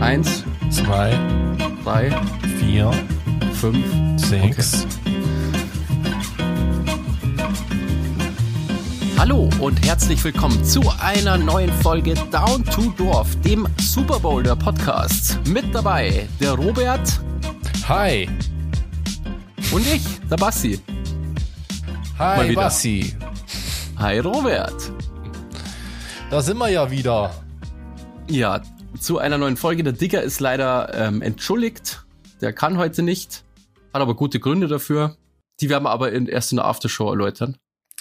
Eins, zwei, drei, vier, fünf. sechs. Hallo und herzlich willkommen zu einer neuen Folge Down to Dorf, dem Super Bowl der Podcasts. Mit dabei der Robert Hi. und ich, der Bassi. Hi. Bassi. Hi Robert. Da sind wir ja wieder. Ja, zu einer neuen Folge. Der Digger ist leider ähm, entschuldigt. Der kann heute nicht. Hat aber gute Gründe dafür. Die werden wir aber in, erst in der Aftershow erläutern.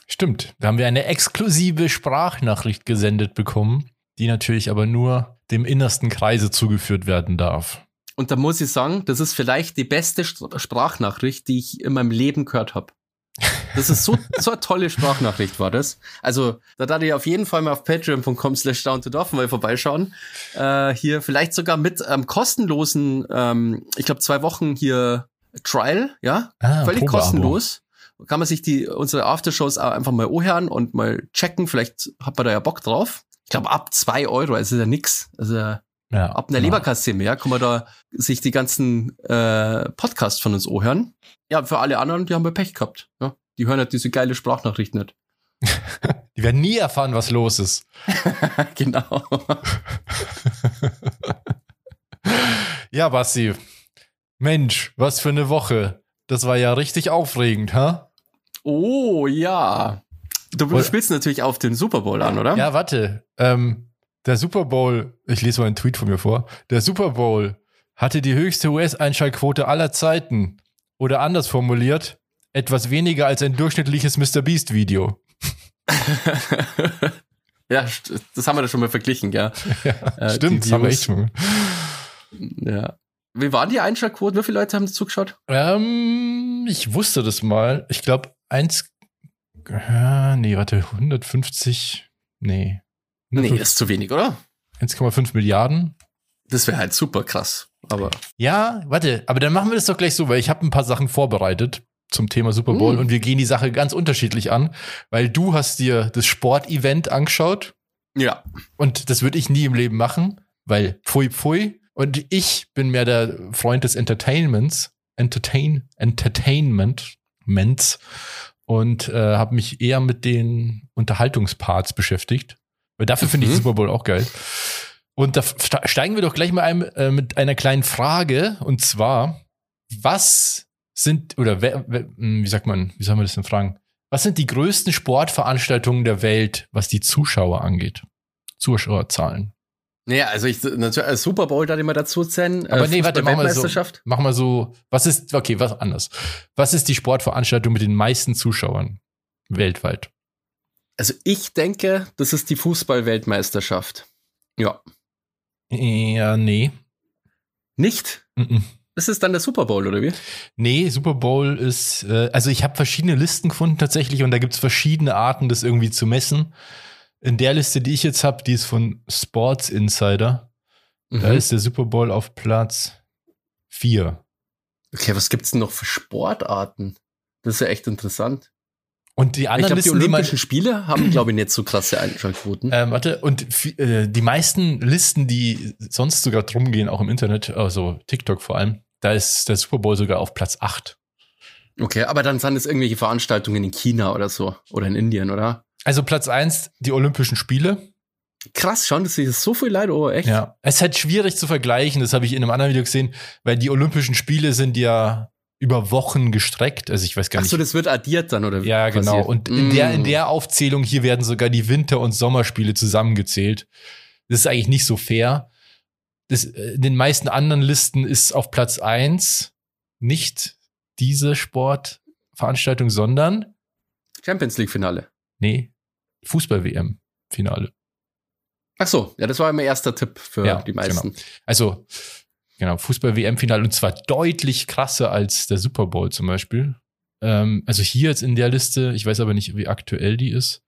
Stimmt. Da haben wir eine exklusive Sprachnachricht gesendet bekommen, die natürlich aber nur dem innersten Kreise zugeführt werden darf. Und da muss ich sagen, das ist vielleicht die beste St- Sprachnachricht, die ich in meinem Leben gehört habe. Das ist so, so eine tolle Sprachnachricht war das. Also, da darf ich auf jeden Fall mal auf patreon.com slash down to dorf mal vorbeischauen. Äh, hier vielleicht sogar mit ähm, kostenlosen, ähm, ich glaube zwei Wochen hier Trial, ja, Ah, völlig Probeabo. kostenlos. Kann man sich die unsere Aftershows auch einfach mal anhören und mal checken. Vielleicht hat man da ja Bock drauf. Ich glaube ab zwei Euro, also ist ja nix. Also Ja, ab einer ja. Leberkasse mehr kann man da sich die ganzen äh, Podcasts von uns anhören. Ja, für alle anderen, die haben wir Pech gehabt. Ja, die hören halt diese geile Sprachnachricht nicht. Die werden nie erfahren, was los ist. genau. Ja, Bassi. Mensch, was für eine Woche. Das war ja richtig aufregend, ha? Oh ja. Du, spielst natürlich auf den Super Bowl an, oder? Ja, warte. Ähm, der Super Bowl, ich lese mal einen Tweet von mir vor. Der Super Bowl hatte die höchste US-Einschaltquote aller Zeiten. Oder anders formuliert, etwas weniger als ein durchschnittliches Mr. Beast-Video. ja, das haben wir da schon mal verglichen, gell? Äh, Stimmt, das haben wir echt schon. Ja. Wie waren die Einschaltquoten? Wie viele Leute haben das zugeschaut? Ähm, ich wusste das mal. Ich glaube, eins. Ja, nee, warte, 150. Nee. Nee, das ist zu wenig, oder? 1,5 Milliarden. Das wäre halt super krass. Aber Ja, warte, aber dann machen wir das doch gleich so, weil ich habe ein paar Sachen vorbereitet zum Thema Super Bowl Mm. und wir gehen die Sache ganz unterschiedlich an, weil du hast dir das Sportevent angeschaut ja, und das würde ich nie im Leben machen, weil pfui pfui und ich bin mehr der Freund des Entertainments, Entertain, Entertainment und äh, habe mich eher mit den Unterhaltungsparts beschäftigt, weil dafür finde ich Mhm. den Super Bowl auch geil. Und da steigen wir doch gleich mal ein, äh, mit einer kleinen Frage. Und zwar, was sind, oder wer, wer, hm, wie sagt man, wie soll man das denn fragen? Was sind die größten Sportveranstaltungen der Welt, was die Zuschauer angeht? Zuschauerzahlen. Naja, also ich natürlich äh, Super Bowl da immer dazu zählen. Aber nee, warte, machen wir so. Mach mal so, was ist, okay, was anders. Was ist die Sportveranstaltung mit den meisten Zuschauern weltweit? Also ich denke, das ist die Fußball-Weltmeisterschaft. Ja. Ja, nee. Nicht? Mhm. Das ist dann der Super Bowl, oder wie? Nee, Super Bowl ist, äh, also ich habe verschiedene Listen gefunden tatsächlich und da gibt es verschiedene Arten, das irgendwie zu messen. In der Liste, die ich jetzt habe, die ist von Sports Insider. Da Mhm. ist der Super Bowl auf Platz 4. Okay, was gibt's denn noch für Sportarten? Das ist ja echt interessant. Und die Ich anderen glaube, die Listen, die Olympischen Spiele haben, glaube ich, nicht so krasse Einschaltquoten. ähm, warte, und äh, die meisten Listen, die sonst sogar drum gehen, auch im Internet, also TikTok vor allem, da ist der Super Bowl sogar auf Platz 8. Okay, aber dann sind es irgendwelche Veranstaltungen in China oder so. Oder in Indien, oder? Also Platz 1, die Olympischen Spiele. Krass, schon, das ist so viel Leid, oh, echt? Ja, es ist halt schwierig zu vergleichen, das habe ich in einem anderen Video gesehen, weil die Olympischen Spiele sind ja über Wochen gestreckt. Also ich weiß gar Ach nicht. so, das wird addiert dann, oder? ja, genau. Und in der, in Mm. der Aufzählung hier werden sogar die Winter- und Sommerspiele zusammengezählt. Das ist eigentlich nicht so fair. Das, äh, in den meisten anderen Listen ist auf Platz 1 nicht diese Sportveranstaltung, sondern, Champions League-Finale. nee, Fußball-WM-Finale. Ach so, ja, das war mein erster Tipp für Ja, die meisten. Also, genau, Fußball-WM-Finale und zwar deutlich krasser als der Super Bowl zum Beispiel. Ähm, also hier jetzt in der Liste, ich weiß aber nicht, wie aktuell die ist,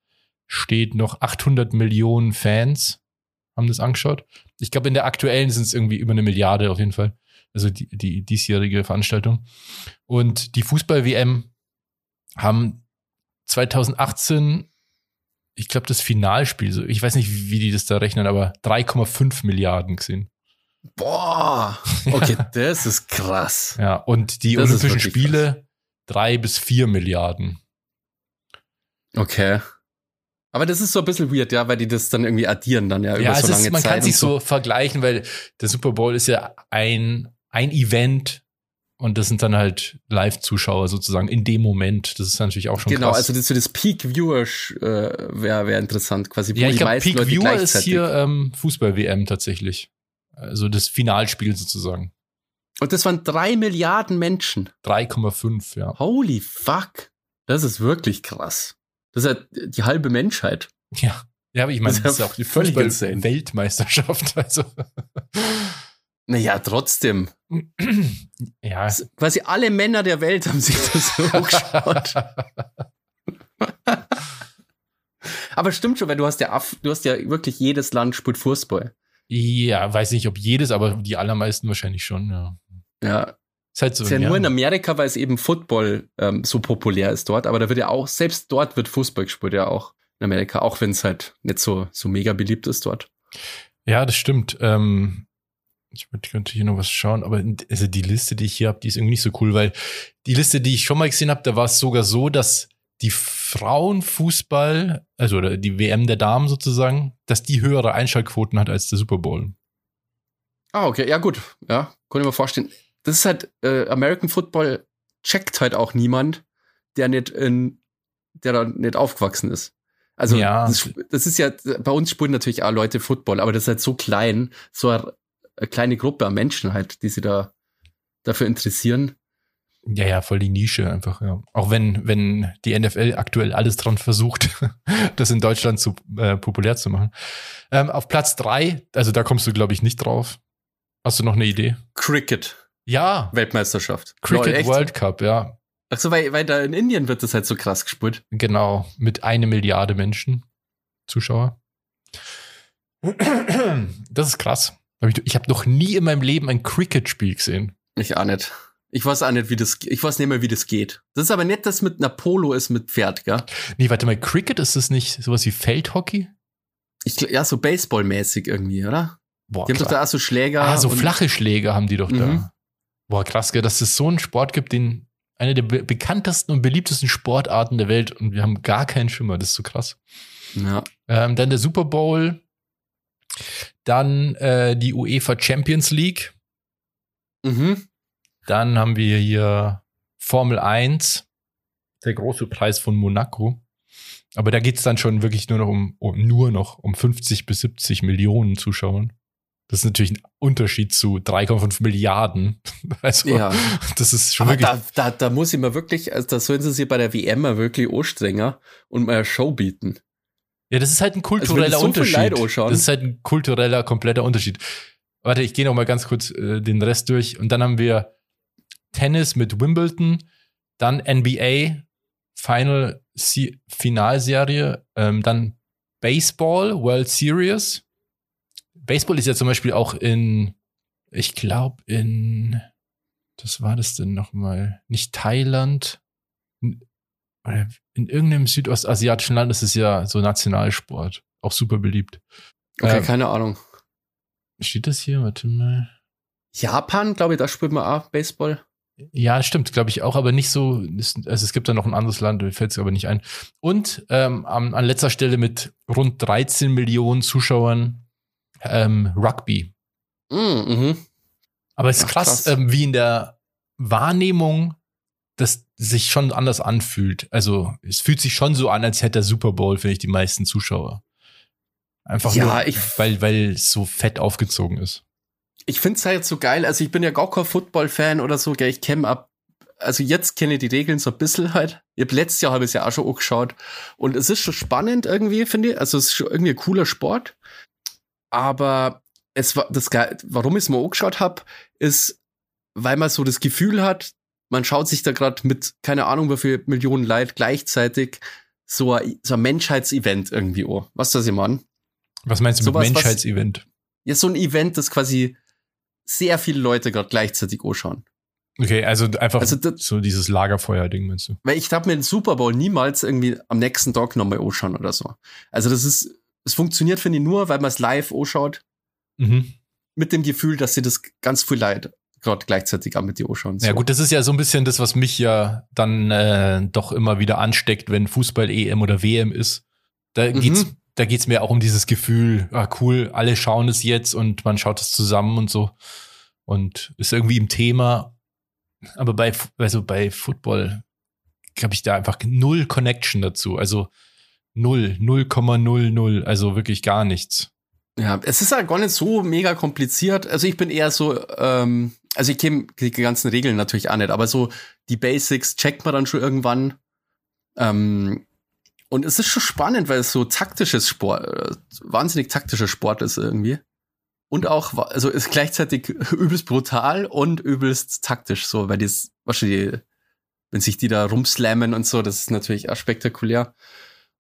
steht noch 800 Millionen Fans haben das angeschaut. Ich glaube, in der aktuellen sind es irgendwie über eine Milliarde auf jeden Fall. Also die, die diesjährige Veranstaltung. Und die Fußball-WM haben 2018, ich glaube, das Finalspiel, ich weiß nicht, wie die das da rechnen, aber 3,5 Milliarden gesehen. Boah, okay, das ist krass. Ja, und die Das Olympischen Spiele drei bis vier Milliarden. Okay. Aber das ist so ein bisschen weird, ja, weil die das dann irgendwie addieren dann ja über Ja, so lange ist, man Zeit. kann und sich so vergleichen, weil der Super Bowl ist ja ein, ein Event und das sind dann halt Live-Zuschauer sozusagen in dem Moment. Das ist natürlich auch schon Genau, krass. also das, so das Peak Viewer äh, wäre wär interessant, quasi. ja, ich glaube, meisten Peak Leute Viewer ist hier ähm, Fußball-WM tatsächlich. Also das Finalspiel sozusagen. Und das waren drei Milliarden Menschen. 3,5, ja. Holy fuck. Das ist wirklich krass. Das ist ja die halbe Menschheit. Ja. Ja, aber ich meine, Das das ist ja auch die völlig Fußball-Weltmeisterschaft. Also, Naja, trotzdem. ja. Quasi alle Männer der Welt haben sich das so angeschaut. Aber stimmt schon, weil du hast ja, du hast ja wirklich jedes Land spielt Fußball. Ja, weiß nicht, ob jedes, aber die allermeisten wahrscheinlich schon, ja. Ja, Ist halt so. ist ja, nur in Amerika, weil es eben Football ähm, so populär ist dort. Aber da wird ja auch, selbst dort wird Fußball gespielt, ja auch in Amerika, auch wenn es halt nicht so, so mega beliebt ist dort. Ja, das stimmt. Ähm, ich könnte hier noch was schauen, aber also die Liste, die ich hier habe, die ist irgendwie nicht so cool, weil die Liste, die ich schon mal gesehen habe, da war es sogar so, dass die Frauenfußball, also die WM der Damen sozusagen, dass die höhere Einschaltquoten hat als der Super Bowl. Ah, okay, ja gut, ja, kann ich mir vorstellen. Das ist halt, äh, American Football checkt halt auch niemand, der nicht in, der da nicht aufgewachsen ist. Also Ja. das, das ist ja, bei uns spielen natürlich auch Leute Football, aber das ist halt so klein, so eine, eine kleine Gruppe an Menschen halt, die sich da dafür interessieren. Ja, ja, voll die Nische einfach, ja. Auch wenn, wenn die NFL aktuell alles dran versucht, das in Deutschland zu äh, populär zu machen. Ähm, auf Platz drei, also da kommst du, glaube ich, nicht drauf. Hast du noch eine Idee? Cricket, Ja, Weltmeisterschaft. Cricket echt? World Cup, ja. Achso, weil, weil da in Indien wird das halt so krass gespielt. Genau, mit eine Milliarde Menschen, Zuschauer. Das ist krass. Ich habe noch nie in meinem Leben ein Cricket-Spiel gesehen. Ich auch nicht. Ich weiß auch nicht, wie das, ich weiß nicht mehr, wie das geht. Das ist aber nicht, dass mit einer Polo ist mit Pferd, gell? Nee, warte mal, Cricket ist das nicht sowas wie Feldhockey? Ich, ja, so Baseballmäßig irgendwie, oder? Boah, Die haben doch krass. da auch so Schläger. Ah, so flache Schläge haben die doch Mhm. da. Boah, krass, gell, dass es so einen Sport gibt, den eine der be bekanntesten und beliebtesten Sportarten der Welt und wir haben gar keinen Schimmer. Das ist so krass. Ja. Ähm, dann der Super Bowl, dann äh, die UEFA Champions League, Mhm. Dann haben wir hier Formel 1, der große Preis von Monaco. Aber da geht's dann schon wirklich nur noch um, um nur noch um 50 bis 70 Millionen Zuschauern. Das ist natürlich ein Unterschied zu 3,5 Milliarden. Also, Ja. das ist schon Aber wirklich. da, da, da muss ich mal wirklich, also da sollen sie sich bei der WM mal wirklich anstrengen und mal eine Show bieten. Ja, das ist halt ein Also kultureller so viel Unterschied. Das ist halt ein kultureller, kompletter Unterschied. Warte, ich gehe noch mal ganz kurz äh, den Rest durch. Und dann haben wir Tennis mit Wimbledon, dann NBA, Final Se Finalserie, ähm, dann Baseball, World Series. Baseball ist ja zum Beispiel auch in, ich glaube, in, das war das denn nochmal, nicht Thailand, oder in irgendeinem südostasiatischen Land ist es ja so Nationalsport. Auch super beliebt. Okay, Ähm, keine Ahnung. Steht das hier? Warte mal. Japan, glaube ich, da spielt man auch Baseball. Ja, stimmt, glaube ich auch, aber nicht so. ist- Also es gibt da noch ein anderes Land, mir fällt es aber nicht ein. Und ähm, an, an letzter Stelle mit rund 13 Millionen Zuschauern ähm, Rugby. Mm, Mhm. Aber es ist Ach, krass, krass. Ähm, wie in der Wahrnehmung das sich schon anders anfühlt. Also es fühlt sich schon so an, als hätte der Super Bowl, finde ich, die meisten Zuschauer. Einfach Ja, nur, ich- weil, weil es so fett aufgezogen ist. Ich finde es halt so geil. Also ich bin ja gar kein Football-Fan oder so, gell? Ich kenne ab. Also jetzt kenne ich die Regeln so ein bisschen halt. Ich hab letztes Jahr habe ich es ja auch schon angeschaut. Und es ist schon spannend irgendwie, finde ich. Also es ist schon irgendwie ein cooler Sport. Aber es war das Ge- warum ich es mir angeschaut habe, ist, weil man so das Gefühl hat, man schaut sich da gerade mit, keine Ahnung, wie viel Millionen Leute gleichzeitig so ein, so ein Menschheitsevent irgendwie an. Was das ich meine? Was meinst du Sowas, mit Menschheitsevent? Ja, so ein Event, das quasi sehr viele Leute gerade gleichzeitig anschauen. Okay, also einfach Also das- so dieses Lagerfeuer-Ding, meinst du? Weil ich darf mir den Super Bowl niemals irgendwie am nächsten Tag nochmal anschauen oder so. Also das ist, es funktioniert, finde ich, nur, weil man es live anschaut Mhm. mit dem Gefühl, dass sie das ganz viel Leid gerade gleichzeitig am mit die schauen. So. Ja gut, das ist ja so ein bisschen das, was mich ja dann äh, doch immer wieder ansteckt, wenn Fußball EM oder WM ist. Da mhm. geht's, da geht's mir auch um dieses Gefühl, ah cool, alle schauen es jetzt und man schaut es zusammen und so und ist irgendwie im Thema. Aber bei also bei Football habe ich da einfach null Connection dazu. Also null, 0,00, also wirklich gar nichts. Ja, es ist ja gar nicht so mega kompliziert. Also ich bin eher so, ähm, also ich kenne die ganzen Regeln natürlich auch nicht, aber so die Basics checkt man dann schon irgendwann. Ähm, und es ist schon spannend, weil es so taktisches Sport, äh, wahnsinnig taktischer Sport ist irgendwie. Und auch, also ist gleichzeitig übelst brutal und übelst taktisch, so, weil das, wahrscheinlich, wenn sich die da rumslammen und so, das ist natürlich auch spektakulär.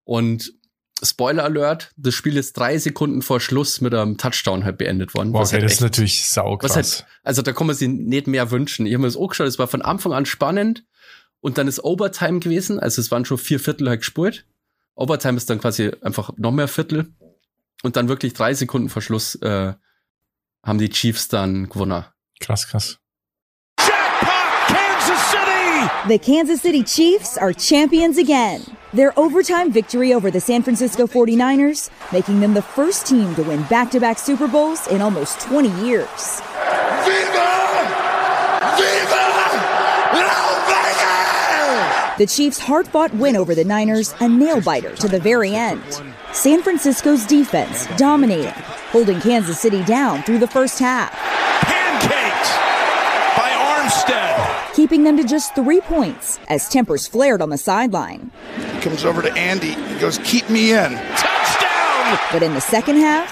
Und Spoiler Alert, das Spiel ist drei Sekunden vor Schluss mit einem Touchdown halt beendet worden. Boah, okay, halt das ist natürlich saukrass. Halt, also da kann man sich nicht mehr wünschen. Ich habe mir das auch geschaut, es war von Anfang an spannend und dann ist Overtime gewesen, also es waren schon vier Viertel halt gespult. Overtime ist dann quasi einfach noch mehr Viertel und dann wirklich drei Sekunden vor Schluss äh, haben die Chiefs dann gewonnen. Krass, krass. The Kansas City Chiefs are champions again. Their overtime victory over the San Francisco 49ers, making them the first team to win back to back Super Bowls in almost 20 years. Viva! Viva! The Chiefs' hard fought win over the Niners, a nail biter to the very end. San Francisco's defense dominating, holding Kansas City down through the first half. Pancakes by Armstead. Keeping them to just three points as tempers flared on the sideline. He Comes over to Andy. He goes, Keep me in. Touchdown! But in the second half,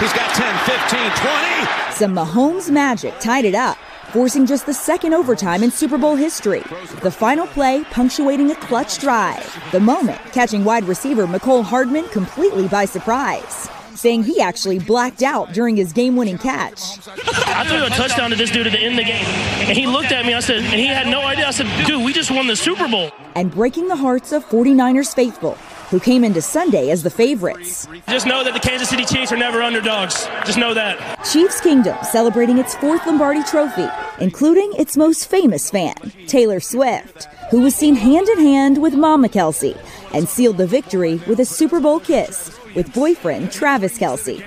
he's got 10, 15, 20. Some Mahomes magic tied it up forcing just the second overtime in Super Bowl history. The final play punctuating a clutch drive. The moment catching wide receiver McCole Hardman completely by surprise saying he actually blacked out during his game winning catch. I threw a touchdown to this dude at the end of the game. And he looked at me, I said, and he had no idea. I said, dude, we just won the Super Bowl. And breaking the hearts of 49ers faithful who came into Sunday as the favorites. Just know that the Kansas City Chiefs are never underdogs. Just know that. Chiefs Kingdom celebrating its fourth Lombardi trophy, including its most famous fan, Taylor Swift, who was seen hand in hand with Mama Kelsey and sealed the victory with a Super Bowl kiss with boyfriend Travis Kelsey.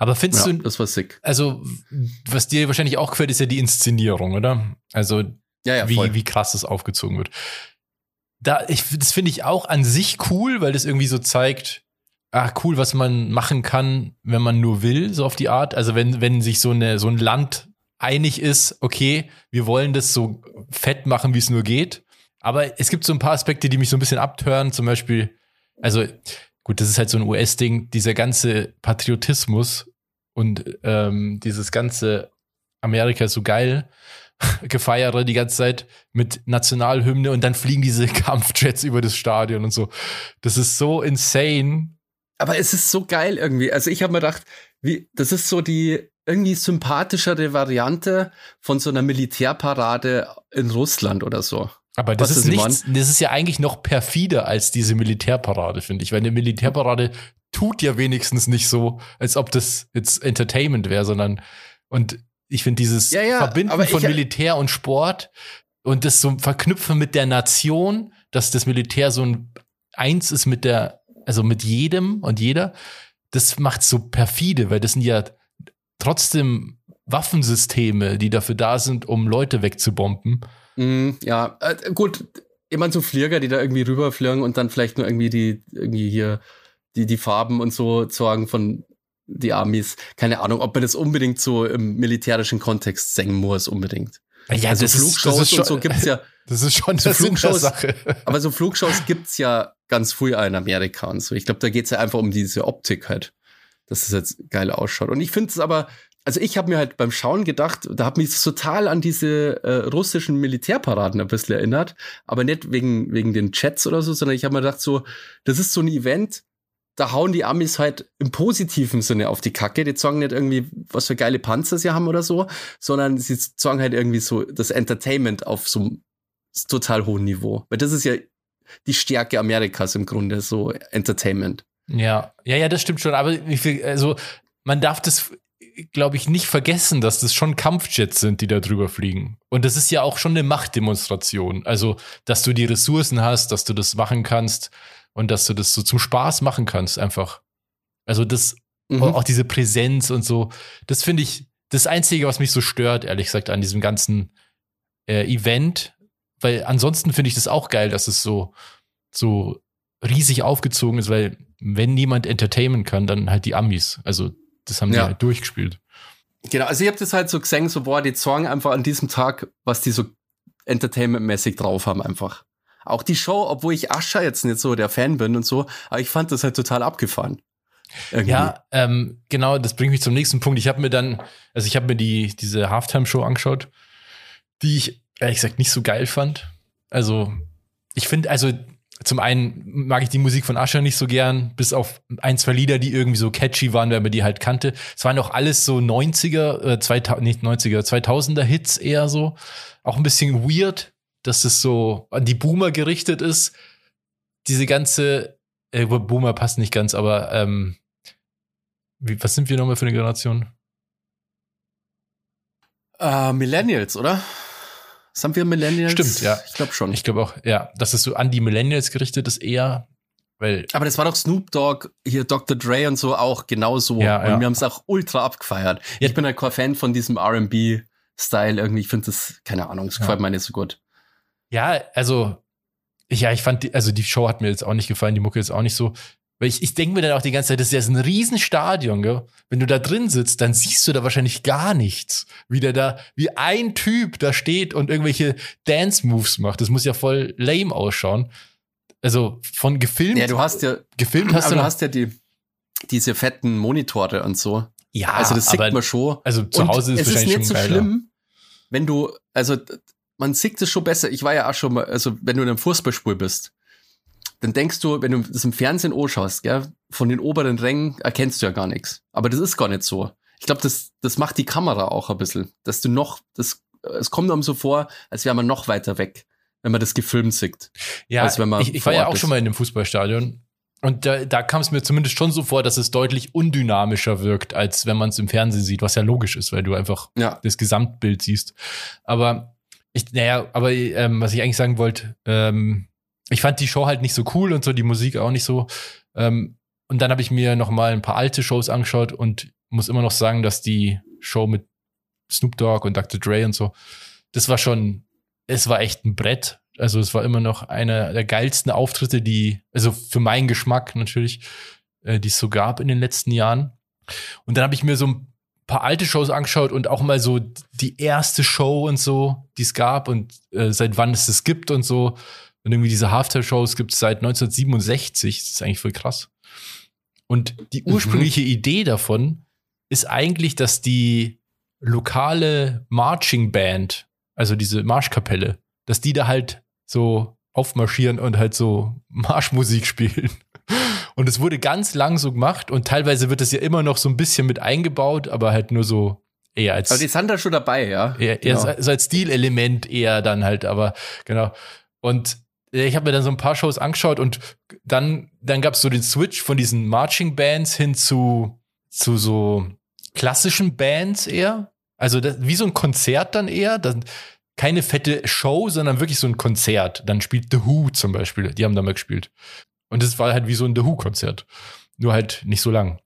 Aber findest ja, du, das war sick. Also, was dir wahrscheinlich auch gefällt, ist ja die Inszenierung, oder? Also, ja, ja, wie, wie krass das aufgezogen wird. Da, ich, das finde ich auch an sich cool, weil das irgendwie so zeigt, ah, cool, was man machen kann, wenn man nur will, so auf die Art. Also, wenn, wenn sich so, eine, so ein Land einig ist, okay, wir wollen das so fett machen, wie es nur geht. Aber es gibt so ein paar Aspekte, die mich so ein bisschen abtören. Zum Beispiel, also gut, das ist halt so ein US-Ding, dieser ganze Patriotismus und ähm, dieses ganze Amerika ist so geil gefeiere die ganze Zeit mit Nationalhymne und dann fliegen diese Kampfjets über das Stadion und so. Das ist so insane. Aber es ist so geil irgendwie. Also ich habe mir gedacht, wie, das ist so die irgendwie sympathischere Variante von so einer Militärparade in Russland oder so. Aber das ist, nichts, das ist ja eigentlich noch perfider als diese Militärparade, finde ich. Weil eine Militärparade tut ja wenigstens nicht so, als ob das jetzt Entertainment wäre, sondern und ich finde dieses ja, ja, Verbinden von Militär und Sport und das so verknüpfen mit der Nation, dass das Militär so ein eins ist mit der, also mit jedem und jeder, das macht so perfide, weil das sind ja trotzdem Waffensysteme, die dafür da sind, um Leute wegzubomben. Mm, ja, äh, gut, immer so Flieger, die da irgendwie rüberfliegen und dann vielleicht nur irgendwie die, irgendwie hier die, die Farben und so sorgen von die Amis. Keine Ahnung, ob man das unbedingt so im militärischen Kontext singen muss, unbedingt. Ja, also Flugshows ist, ist schon, und so gibt's ja. Das ist schon so Flugshows, Sache. Aber so Flugshows gibt's ja ganz früh in Amerika und so. Ich glaube, da geht's ja einfach um diese Optik halt, dass es jetzt geil ausschaut. Und ich finde es aber, also ich habe mir halt beim Schauen gedacht, da hat mich total an diese äh, russischen Militärparaden ein bisschen erinnert, aber nicht wegen, wegen den Chats oder so, sondern ich habe mir gedacht, so, das ist so ein Event, da hauen die Amis halt im positiven Sinne auf die Kacke. Die sagen nicht irgendwie, was für geile Panzer sie haben oder so, sondern sie sagen halt irgendwie so das Entertainment auf so einem total hohen Niveau. Weil das ist ja die Stärke Amerikas im Grunde, so Entertainment. Ja, ja, ja, das stimmt schon. Aber ich also man darf das glaube ich, nicht vergessen, dass das schon Kampfjets sind, die da drüber fliegen. Und das ist ja auch schon eine Machtdemonstration. Also, dass du die Ressourcen hast, dass du das machen kannst und dass du das so zum Spaß machen kannst, einfach. Also, das, mhm. auch diese Präsenz und so, das finde ich das Einzige, was mich so stört, ehrlich gesagt, an diesem ganzen äh, Event. Weil ansonsten finde ich das auch geil, dass es so, so riesig aufgezogen ist, weil wenn niemand Entertainment kann, dann halt die Amis. Also das haben ja. die halt durchgespielt. Genau, also ich habe das halt so gesehen, so boah, die Song einfach an diesem Tag, was die so entertainmentmäßig drauf haben einfach. Auch die Show, obwohl ich Ascher jetzt nicht so der Fan bin und so, aber ich fand das halt total abgefahren. Irgendwie. Ja, ähm, genau, das bringt mich zum nächsten Punkt. Ich habe mir dann, also ich habe mir die diese Halftime-Show angeschaut, die ich ehrlich gesagt nicht so geil fand. Also ich finde, also zum einen mag ich die Musik von Asher nicht so gern, bis auf ein, zwei Lieder, die irgendwie so catchy waren, wenn man die halt kannte. Es waren auch alles so 90er, äh, 2000, nicht 90er, 2000er Hits eher so. Auch ein bisschen weird, dass es so an die Boomer gerichtet ist. Diese ganze, äh, Boomer passt nicht ganz, aber ähm, wie, was sind wir nochmal für eine Generation? Uh, Millennials, oder? Sind wir Millennials? Stimmt, ja. Ich glaube schon. Ich glaube auch, ja. Dass es so an die Millennials gerichtet ist eher, weil. Aber das war doch Snoop Dogg, hier Dr. Dre und so auch genauso. Ja, und ja. wir haben es auch ultra abgefeiert. Ja. Ich bin halt kein Fan von diesem RB-Style irgendwie. Ich finde das, keine Ahnung, es gefällt mir nicht so gut. Ja, also, ja, ich fand, die, also die Show hat mir jetzt auch nicht gefallen, die Mucke ist auch nicht so. Weil ich, ich denke mir dann auch die ganze Zeit, das ist ja ein Riesenstadion, gell? Wenn du da drin sitzt, dann siehst du da wahrscheinlich gar nichts. Wie der da, wie ein Typ da steht und irgendwelche Dance-Moves macht. Das muss ja voll lame ausschauen. Also von gefilmt. Ja, du hast ja, gefilmt hast du, du hast ja die, diese fetten Monitore und so. Ja, also das sieht man schon. Also zu Hause ist es wahrscheinlich ist nicht so geiler. schlimm, wenn du, also man sieht es schon besser. Ich war ja auch schon mal, also wenn du in einem Fußballspiel bist dann denkst du, wenn du das im Fernsehen anschaust, gell, von den oberen Rängen erkennst du ja gar nichts. Aber das ist gar nicht so. Ich glaube, das, das macht die Kamera auch ein bisschen, dass du noch, das, es kommt einem so vor, als wäre man noch weiter weg, wenn man das gefilmt sieht. Ja, als wenn man ich, ich war ja auch ist. schon mal in dem Fußballstadion. Und da, da kam es mir zumindest schon so vor, dass es deutlich undynamischer wirkt, als wenn man es im Fernsehen sieht, was ja logisch ist, weil du einfach ja. das Gesamtbild siehst. Aber ich, naja, aber ähm, was ich eigentlich sagen wollte, ähm, ich fand die Show halt nicht so cool und so, die Musik auch nicht so. Ähm, und dann habe ich mir noch mal ein paar alte Shows angeschaut und muss immer noch sagen, dass die Show mit Snoop Dogg und Dr. Dre und so, das war schon, es war echt ein Brett. Also es war immer noch einer der geilsten Auftritte, die, also für meinen Geschmack natürlich, äh, die es so gab in den letzten Jahren. Und dann habe ich mir so ein paar alte Shows angeschaut und auch mal so die erste Show und so, die es gab und äh, seit wann es das gibt und so. Und irgendwie diese Halftime-Shows gibt es seit 1967. Das ist eigentlich voll krass. Und die mhm. ursprüngliche mhm. Idee davon ist eigentlich, dass die lokale Marching Band, also diese Marschkapelle, dass die da halt so aufmarschieren und halt so Marschmusik spielen. Und es wurde ganz lang so gemacht und teilweise wird es ja immer noch so ein bisschen mit eingebaut, aber halt nur so eher als. Aber die sind da schon dabei, ja. Eher, eher genau. so als Stilelement eher dann halt, aber genau. Und ich habe mir dann so ein paar Shows angeschaut und dann, dann gab es so den Switch von diesen Marching Bands hin zu, zu so klassischen Bands eher. Also das, wie so ein Konzert dann eher. Dann, keine fette Show, sondern wirklich so ein Konzert. Dann spielt The Who zum Beispiel. Die haben da mal gespielt. Und das war halt wie so ein The Who-Konzert. Nur halt nicht so lang.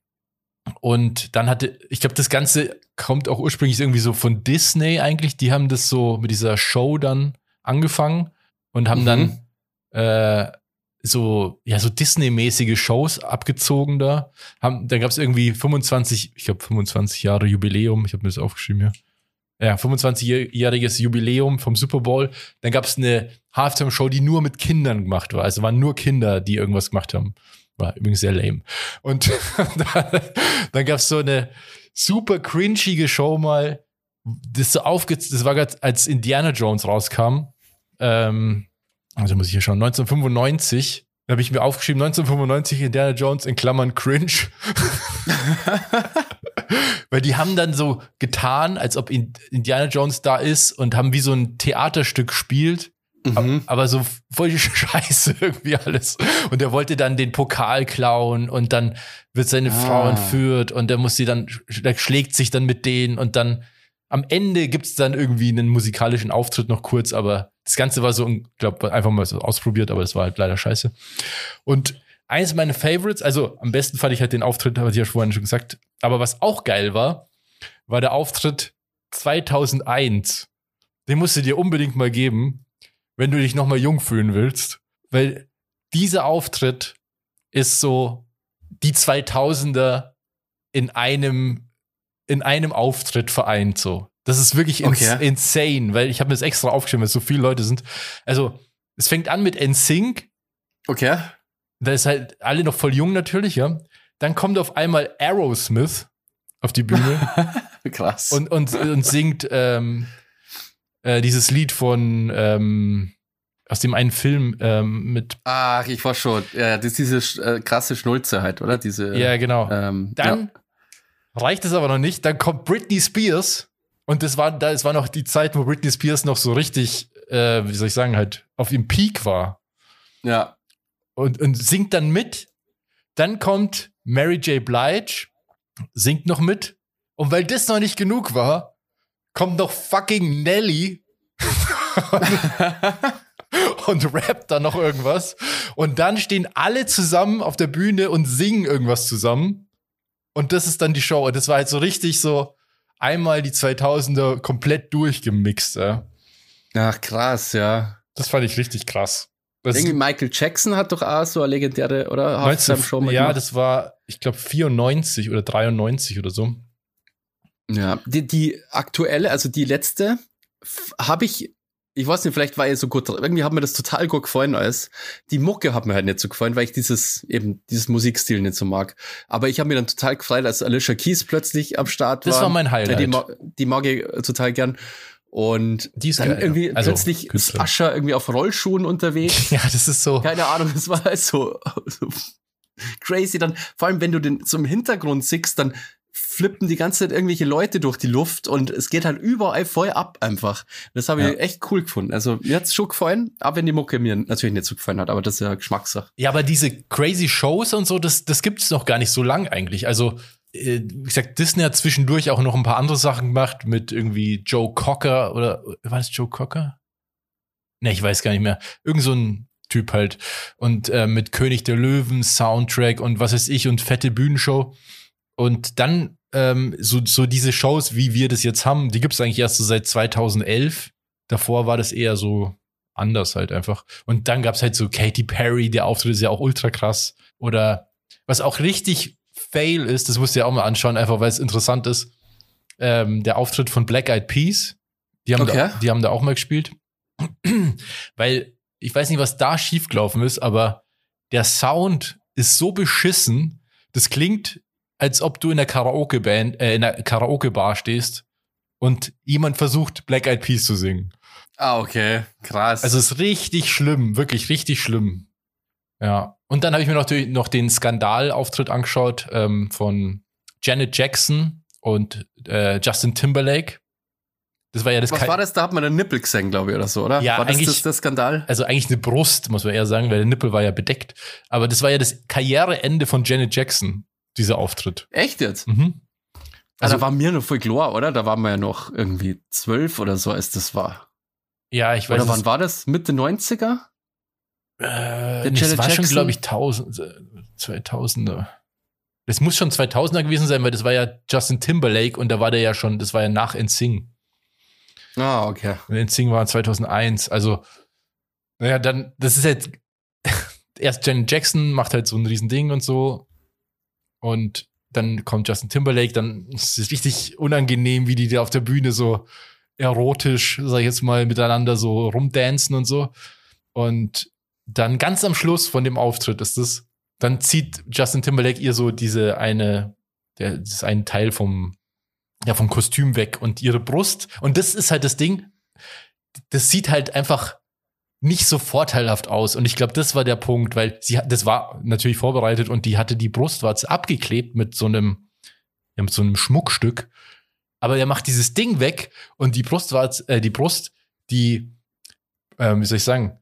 Und dann hatte, ich glaube, das Ganze kommt auch ursprünglich irgendwie so von Disney eigentlich. Die haben das so mit dieser Show dann angefangen und haben mhm. dann äh, so, ja, so Disney-mäßige Shows abgezogen da. Haben, dann gab es irgendwie 25, ich glaube 25 Jahre Jubiläum, ich habe mir das aufgeschrieben hier. Ja, 25-jähriges Jubiläum vom Super Bowl. Dann gab es eine Halftime-Show, die nur mit Kindern gemacht war. Also waren nur Kinder, die irgendwas gemacht haben. War übrigens sehr lame. Und dann gab es so eine super cringige Show mal. Das so aufge das war gerade, als Indiana Jones rauskam. Ähm, also muss ich hier schauen, 1995, da habe ich mir aufgeschrieben, 1995 Indiana Jones in Klammern cringe. Weil die haben dann so getan, als ob Indiana Jones da ist und haben wie so ein Theaterstück gespielt Mhm. Aber so voll die Scheiße irgendwie alles. Und er wollte dann den Pokal klauen und dann wird seine Ah. Frau entführt und er muss sie dann, der schlägt sich dann mit denen und dann am Ende gibt's dann irgendwie einen musikalischen Auftritt noch kurz, aber das Ganze war so, ich glaube, einfach mal so ausprobiert, aber das war halt leider scheiße. Und eines meiner Favorites, also am besten fand ich halt den Auftritt, habe ich ja vorhin schon gesagt, aber was auch geil war, war der Auftritt 2001. Den musst du dir unbedingt mal geben, wenn du dich noch mal jung fühlen willst, weil dieser Auftritt ist so die 2000er in einem in einem Auftritt vereint so. Das ist wirklich ins Okay. insane, weil ich habe mir das extra aufgeschrieben, weil so viele Leute sind. Also, es fängt an mit NSYNC, Okay. Da ist halt alle noch voll jung natürlich, ja. Dann kommt auf einmal Aerosmith auf die Bühne Krass. und, und, und singt ähm, äh, dieses Lied von ähm, aus dem einen Film ähm, mit Ach, ich war schon. Ja, das ist diese äh, krasse Schnulze halt, oder? Diese. ja genau. Ähm, Dann reicht es aber noch nicht. Dann kommt Britney Spears und das war da es war noch die Zeit, wo Britney Spears noch so richtig, äh, wie soll ich sagen, halt auf ihrem Peak war ja. Und, und singt dann mit. Dann kommt Mary J. Blige, singt noch mit. Und weil das noch nicht genug war, kommt noch fucking Nelly und rappt dann noch irgendwas. Und dann stehen alle zusammen auf der Bühne und singen irgendwas zusammen. Und das ist dann die Show. Und das war halt so richtig so einmal die 2000er komplett durchgemixt. Ja. Ach, krass, ja. Das fand ich richtig krass. Das Irgendwie Michael Jackson hat doch auch so eine legendäre, oder? 19, Halftime-Show mal ja, gemacht. das war, ich glaube, 94 oder 93 oder so. Ja, die, die aktuelle, also die letzte, habe ich, ich weiß nicht, vielleicht war ich so gut, dran. irgendwie hat mir das total gut gefallen als. Die Mucke hat mir halt nicht so gefallen, weil ich dieses, eben, dieses Musikstil nicht so mag. Aber ich habe mir dann total gefreut, als Alicia Keys plötzlich am Start war. Das war mein Highlight. Die, die mag ich total gern. Und Die ist dann geil, irgendwie ja. Also, plötzlich ist. Ascher irgendwie auf Rollschuhen unterwegs. Ja, das ist so. Keine Ahnung, es war halt so, so crazy. Dann, vor allem, wenn du den zum Hintergrund siehst, dann flippen die ganze Zeit irgendwelche Leute durch die Luft und es geht halt überall voll ab einfach. Das habe ich Ja. echt cool gefunden. Also mir hat's schon gefallen, auch wenn die Mucke mir natürlich nicht so gefallen hat, aber das ist ja Geschmackssache. Ja, aber diese crazy Shows und so, das, das gibt es noch gar nicht so lang eigentlich. Also, äh, wie gesagt, Disney hat zwischendurch auch noch ein paar andere Sachen gemacht mit irgendwie Joe Cocker oder war das Joe Cocker? Ne, ich weiß gar nicht mehr. Irgend so ein Typ halt. Und äh, mit König der Löwen, Soundtrack und was weiß ich und fette Bühnenshow. Und dann ähm, so, so diese Shows, wie wir das jetzt haben, die gibt es eigentlich erst so seit 2011. Davor war das eher so anders halt einfach. Und dann gab's halt so Katy Perry, der Auftritt ist ja auch ultra krass. Oder was auch richtig fail ist, das musst du ja auch mal anschauen, einfach weil es interessant ist, ähm, der Auftritt von Black Eyed Peas. Die haben, Okay. da, die haben da auch mal gespielt. weil ich weiß nicht, was da schiefgelaufen ist, aber der Sound ist so beschissen, das klingt, als ob du in der Karaoke-Band, äh, in der Karaoke-Bar stehst und jemand versucht, Black Eyed Peas zu singen. Ah, okay. Krass. Also es ist richtig schlimm, wirklich richtig schlimm. Ja. Und dann habe ich mir noch, die- noch den Skandalauftritt angeschaut ähm, von Janet Jackson und äh, Justin Timberlake. Das war ja das was Ka- war das? Da hat man einen Nippel gesehen, glaube ich, oder so, oder? Ja, war das, eigentlich- das der Skandal? also eigentlich eine Brust, muss man eher sagen, weil der Nippel war ja bedeckt. Aber das war ja das Karriereende von Janet Jackson, dieser Auftritt. Echt jetzt? Mhm. Also, Also- da war mir noch voll klar, oder? Da waren wir ja noch irgendwie zwölf oder so, als das war. Ja, ich weiß Oder wann war das? Mitte 90er? Äh, nee, das Janet war schon, Jackson? glaube ich, 1000, äh, 2000er. Das muss schon 2000er gewesen sein, weil das war ja Justin Timberlake und da war der ja schon, das war ja nach NSYNC. Ah, okay. Und NSYNC war 2001. Also, naja, dann, das ist jetzt, erst Janet Jackson macht halt so ein Riesending und so. Und dann kommt Justin Timberlake, dann ist es richtig unangenehm, wie die da auf der Bühne so erotisch, sag ich jetzt mal, miteinander so rumdancen und so. Und dann ganz am Schluss von dem Auftritt ist es, dann zieht Justin Timberlake ihr so diese eine, der, das ist ein Teil vom, ja, vom Kostüm weg und ihre Brust. Und das ist halt das Ding, das sieht halt einfach nicht so vorteilhaft aus. Und ich glaube, das war der Punkt, weil sie hat, das war natürlich vorbereitet und die hatte die Brustwarze abgeklebt mit so einem, ja, mit so einem Schmuckstück. Aber er macht dieses Ding weg und die Brustwarze, äh, die Brust, die, ähm, wie soll ich sagen,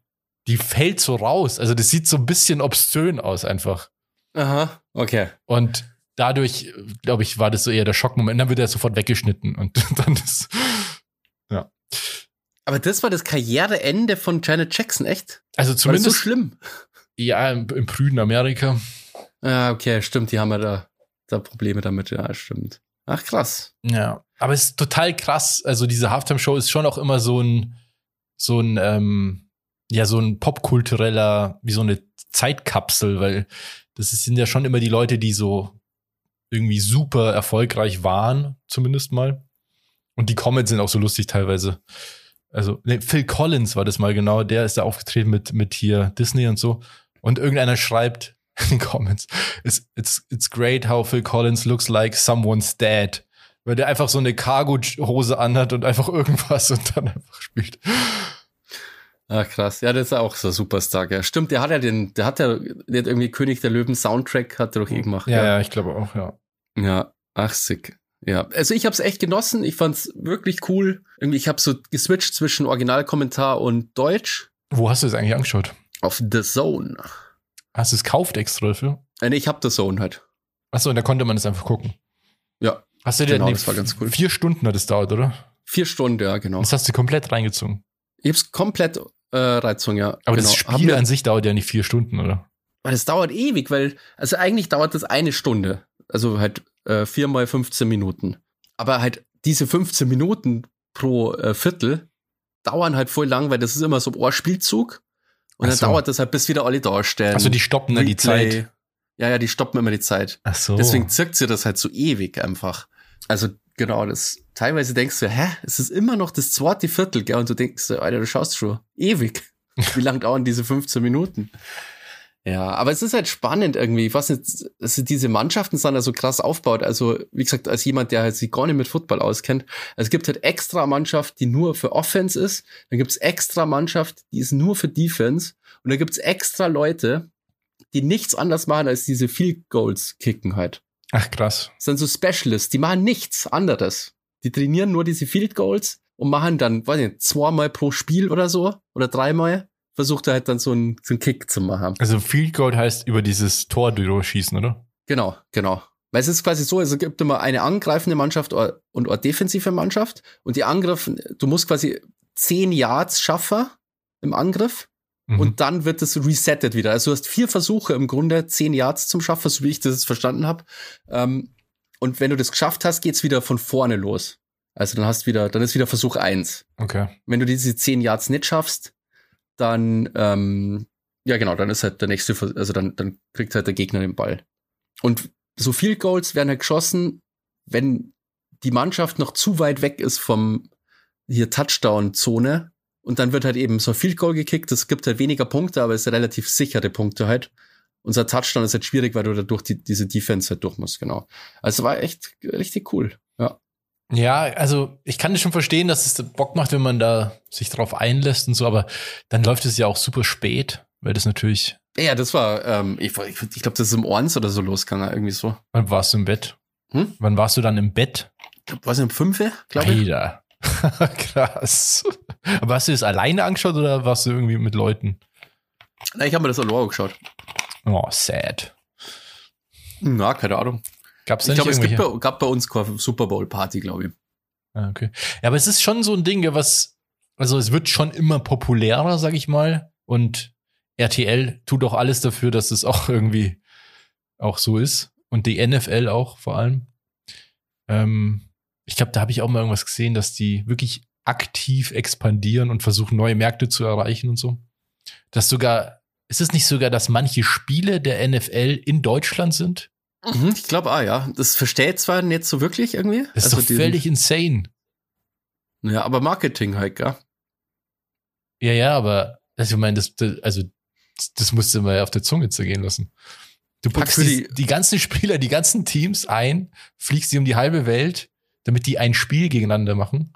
die fällt so raus. Also das sieht so ein bisschen obszön aus einfach. Aha, okay. Und dadurch, glaube ich, war das so eher der Schockmoment. Dann wird er sofort weggeschnitten und dann ist, ja. Aber das war das Karriereende von Janet Jackson, echt? Also War das zumindest, so schlimm? ja, im, im prüden Amerika. Ah, okay, stimmt, die haben ja da, da Probleme damit, ja, stimmt. Ach, krass. Ja. Aber es ist total krass. Also diese Halftime-Show ist schon auch immer so ein, so ein, ähm, ja, so ein popkultureller, wie so eine Zeitkapsel, weil das sind ja schon immer die Leute, die so irgendwie super erfolgreich waren, zumindest mal. Und die Comments sind auch so lustig teilweise. Also, ne, Phil Collins war das mal genau, der ist da aufgetreten mit, mit hier Disney und so. Und irgendeiner schreibt in den Comments, it's, it's, it's great how Phil Collins looks like someone's dad. Weil der einfach so eine Cargo-Hose anhat und einfach irgendwas und dann einfach spielt. Ah, krass. Ja, das ist auch so ein Superstar, ja. Stimmt, der hat ja den, der hat ja, der hat irgendwie König der Löwen Soundtrack, hat er doch eh gemacht. Ja, ja, ich glaube auch, ja. Ja, ach sick. Ja, also ich habe es echt genossen. Ich fand's wirklich cool. Irgendwie, ich habe so geswitcht zwischen Originalkommentar und Deutsch Wo hast du das eigentlich angeschaut? auf The Zone. Hast du es gekauft extra dafür? Äh, nee, ich hab The Zone halt. Achso, und da konnte man das einfach gucken. Ja, Hast du dir Genau, das war ganz cool. vier Stunden hat es dauert, oder? vier Stunden, ja, genau. Das hast du komplett reingezogen. Ich hab's komplett äh, Reizung, ja. Aber genau. das Spiel mir- an sich dauert ja nicht vier Stunden, oder? Weil das dauert ewig, weil, also eigentlich dauert das eine Stunde. Also halt äh, vier mal 15 Minuten. Aber halt diese 15 Minuten pro äh, Viertel dauern halt voll lang, weil das ist immer so ein Ohrspielzug. Und Ach dann so. dauert das halt, bis wieder alle dastehen. Also die stoppen dann die. Zeit. Ja, ja, die stoppen immer die Zeit. Ach so. Deswegen zirkt sie das halt so ewig einfach. Also genau, das teilweise denkst du, hä, es ist immer noch das zweite Viertel, gell? Und du denkst, so, Alter, du schaust schon ewig. Wie lang dauern diese 15 Minuten? Ja, aber es ist halt spannend irgendwie. Ich weiß nicht, also diese Mannschaften sind da so krass aufgebaut. Also, wie gesagt, als jemand, der halt sich gar nicht mit Football auskennt, es gibt halt extra Mannschaft, die nur für Offense ist. Dann gibt's extra Mannschaft, die ist nur für Defense. Und dann gibt's extra Leute, die nichts anders machen, als diese Field Goals kicken halt. Ach krass. Das sind so Specialists, die machen nichts anderes. Die trainieren nur diese Field Goals und machen dann, weiß ich nicht, zweimal pro Spiel oder so oder dreimal. Versucht er halt dann so einen, so einen Kick zu machen. Also Field Goal heißt über dieses Tor drüber schießen, oder? Genau, genau. Weil es ist quasi so, es gibt immer eine angreifende Mannschaft und eine defensive Mannschaft. Und die Angriff, du musst quasi zehn Yards schaffen im Angriff. Mhm. Und dann wird es resettet wieder. Also du hast vier Versuche im Grunde, zehn Yards zum Schaffen, so wie ich das jetzt verstanden habe. Ähm, und wenn du das geschafft hast, geht's wieder von vorne los. Also dann hast wieder, dann ist wieder Versuch eins. okay. Wenn du diese zehn Yards nicht schaffst, dann, ähm, ja genau, dann ist halt der nächste, Vers- also dann, dann kriegt halt der Gegner den Ball. Und so viel Goals werden halt geschossen, wenn die Mannschaft noch zu weit weg ist vom hier Touchdown-Zone. Und dann wird halt eben so ein Field Goal gekickt. Es gibt halt weniger Punkte, aber es sind relativ sichere Punkte halt. Unser Touchdown ist halt schwierig, weil du da durch die, diese Defense halt durch musst, genau. Also war echt richtig cool. Ja. Ja, also ich kann das schon verstehen, dass es Bock macht, wenn man da sich drauf einlässt und so, aber dann läuft es ja auch super spät, weil das natürlich. Ja, das war, ähm, ich, ich, ich glaube, das ist um Orns oder so losgegangen, irgendwie so. Wann warst du im Bett? Hm? Wann warst du dann im Bett? Was um fünf, glaube ich? Alter. Krass. Aber hast du das alleine angeschaut oder warst du irgendwie mit Leuten? Na, ich habe mir das Aloha geschaut. Oh, sad. Na, keine Ahnung. Gab's Ich glaube, es gibt bei, gab bei uns keine Super Bowl Party, glaube ich. Ah, okay. Ja, aber es ist schon so ein Ding, was, also es wird schon immer populärer, sag ich mal. Und RTL tut auch alles dafür, dass es auch irgendwie auch so ist. Und die NFL auch vor allem. Ähm, ich glaube, da habe ich auch mal irgendwas gesehen, dass die wirklich aktiv expandieren und versuchen, neue Märkte zu erreichen und so. Dass sogar, ist es nicht sogar, dass manche Spiele der NFL in Deutschland sind? Mhm, ich glaube, ah ja. Das versteht zwar nicht so wirklich irgendwie. Das ist doch die- völlig insane. Ja, aber Marketing halt, gell? Ja, ja, aber also ich meine, das, das, also das, musst du mal auf der Zunge zergehen lassen. Du packst die- die ganzen Spieler, die ganzen Teams ein, fliegst sie um die halbe Welt, damit die ein Spiel gegeneinander machen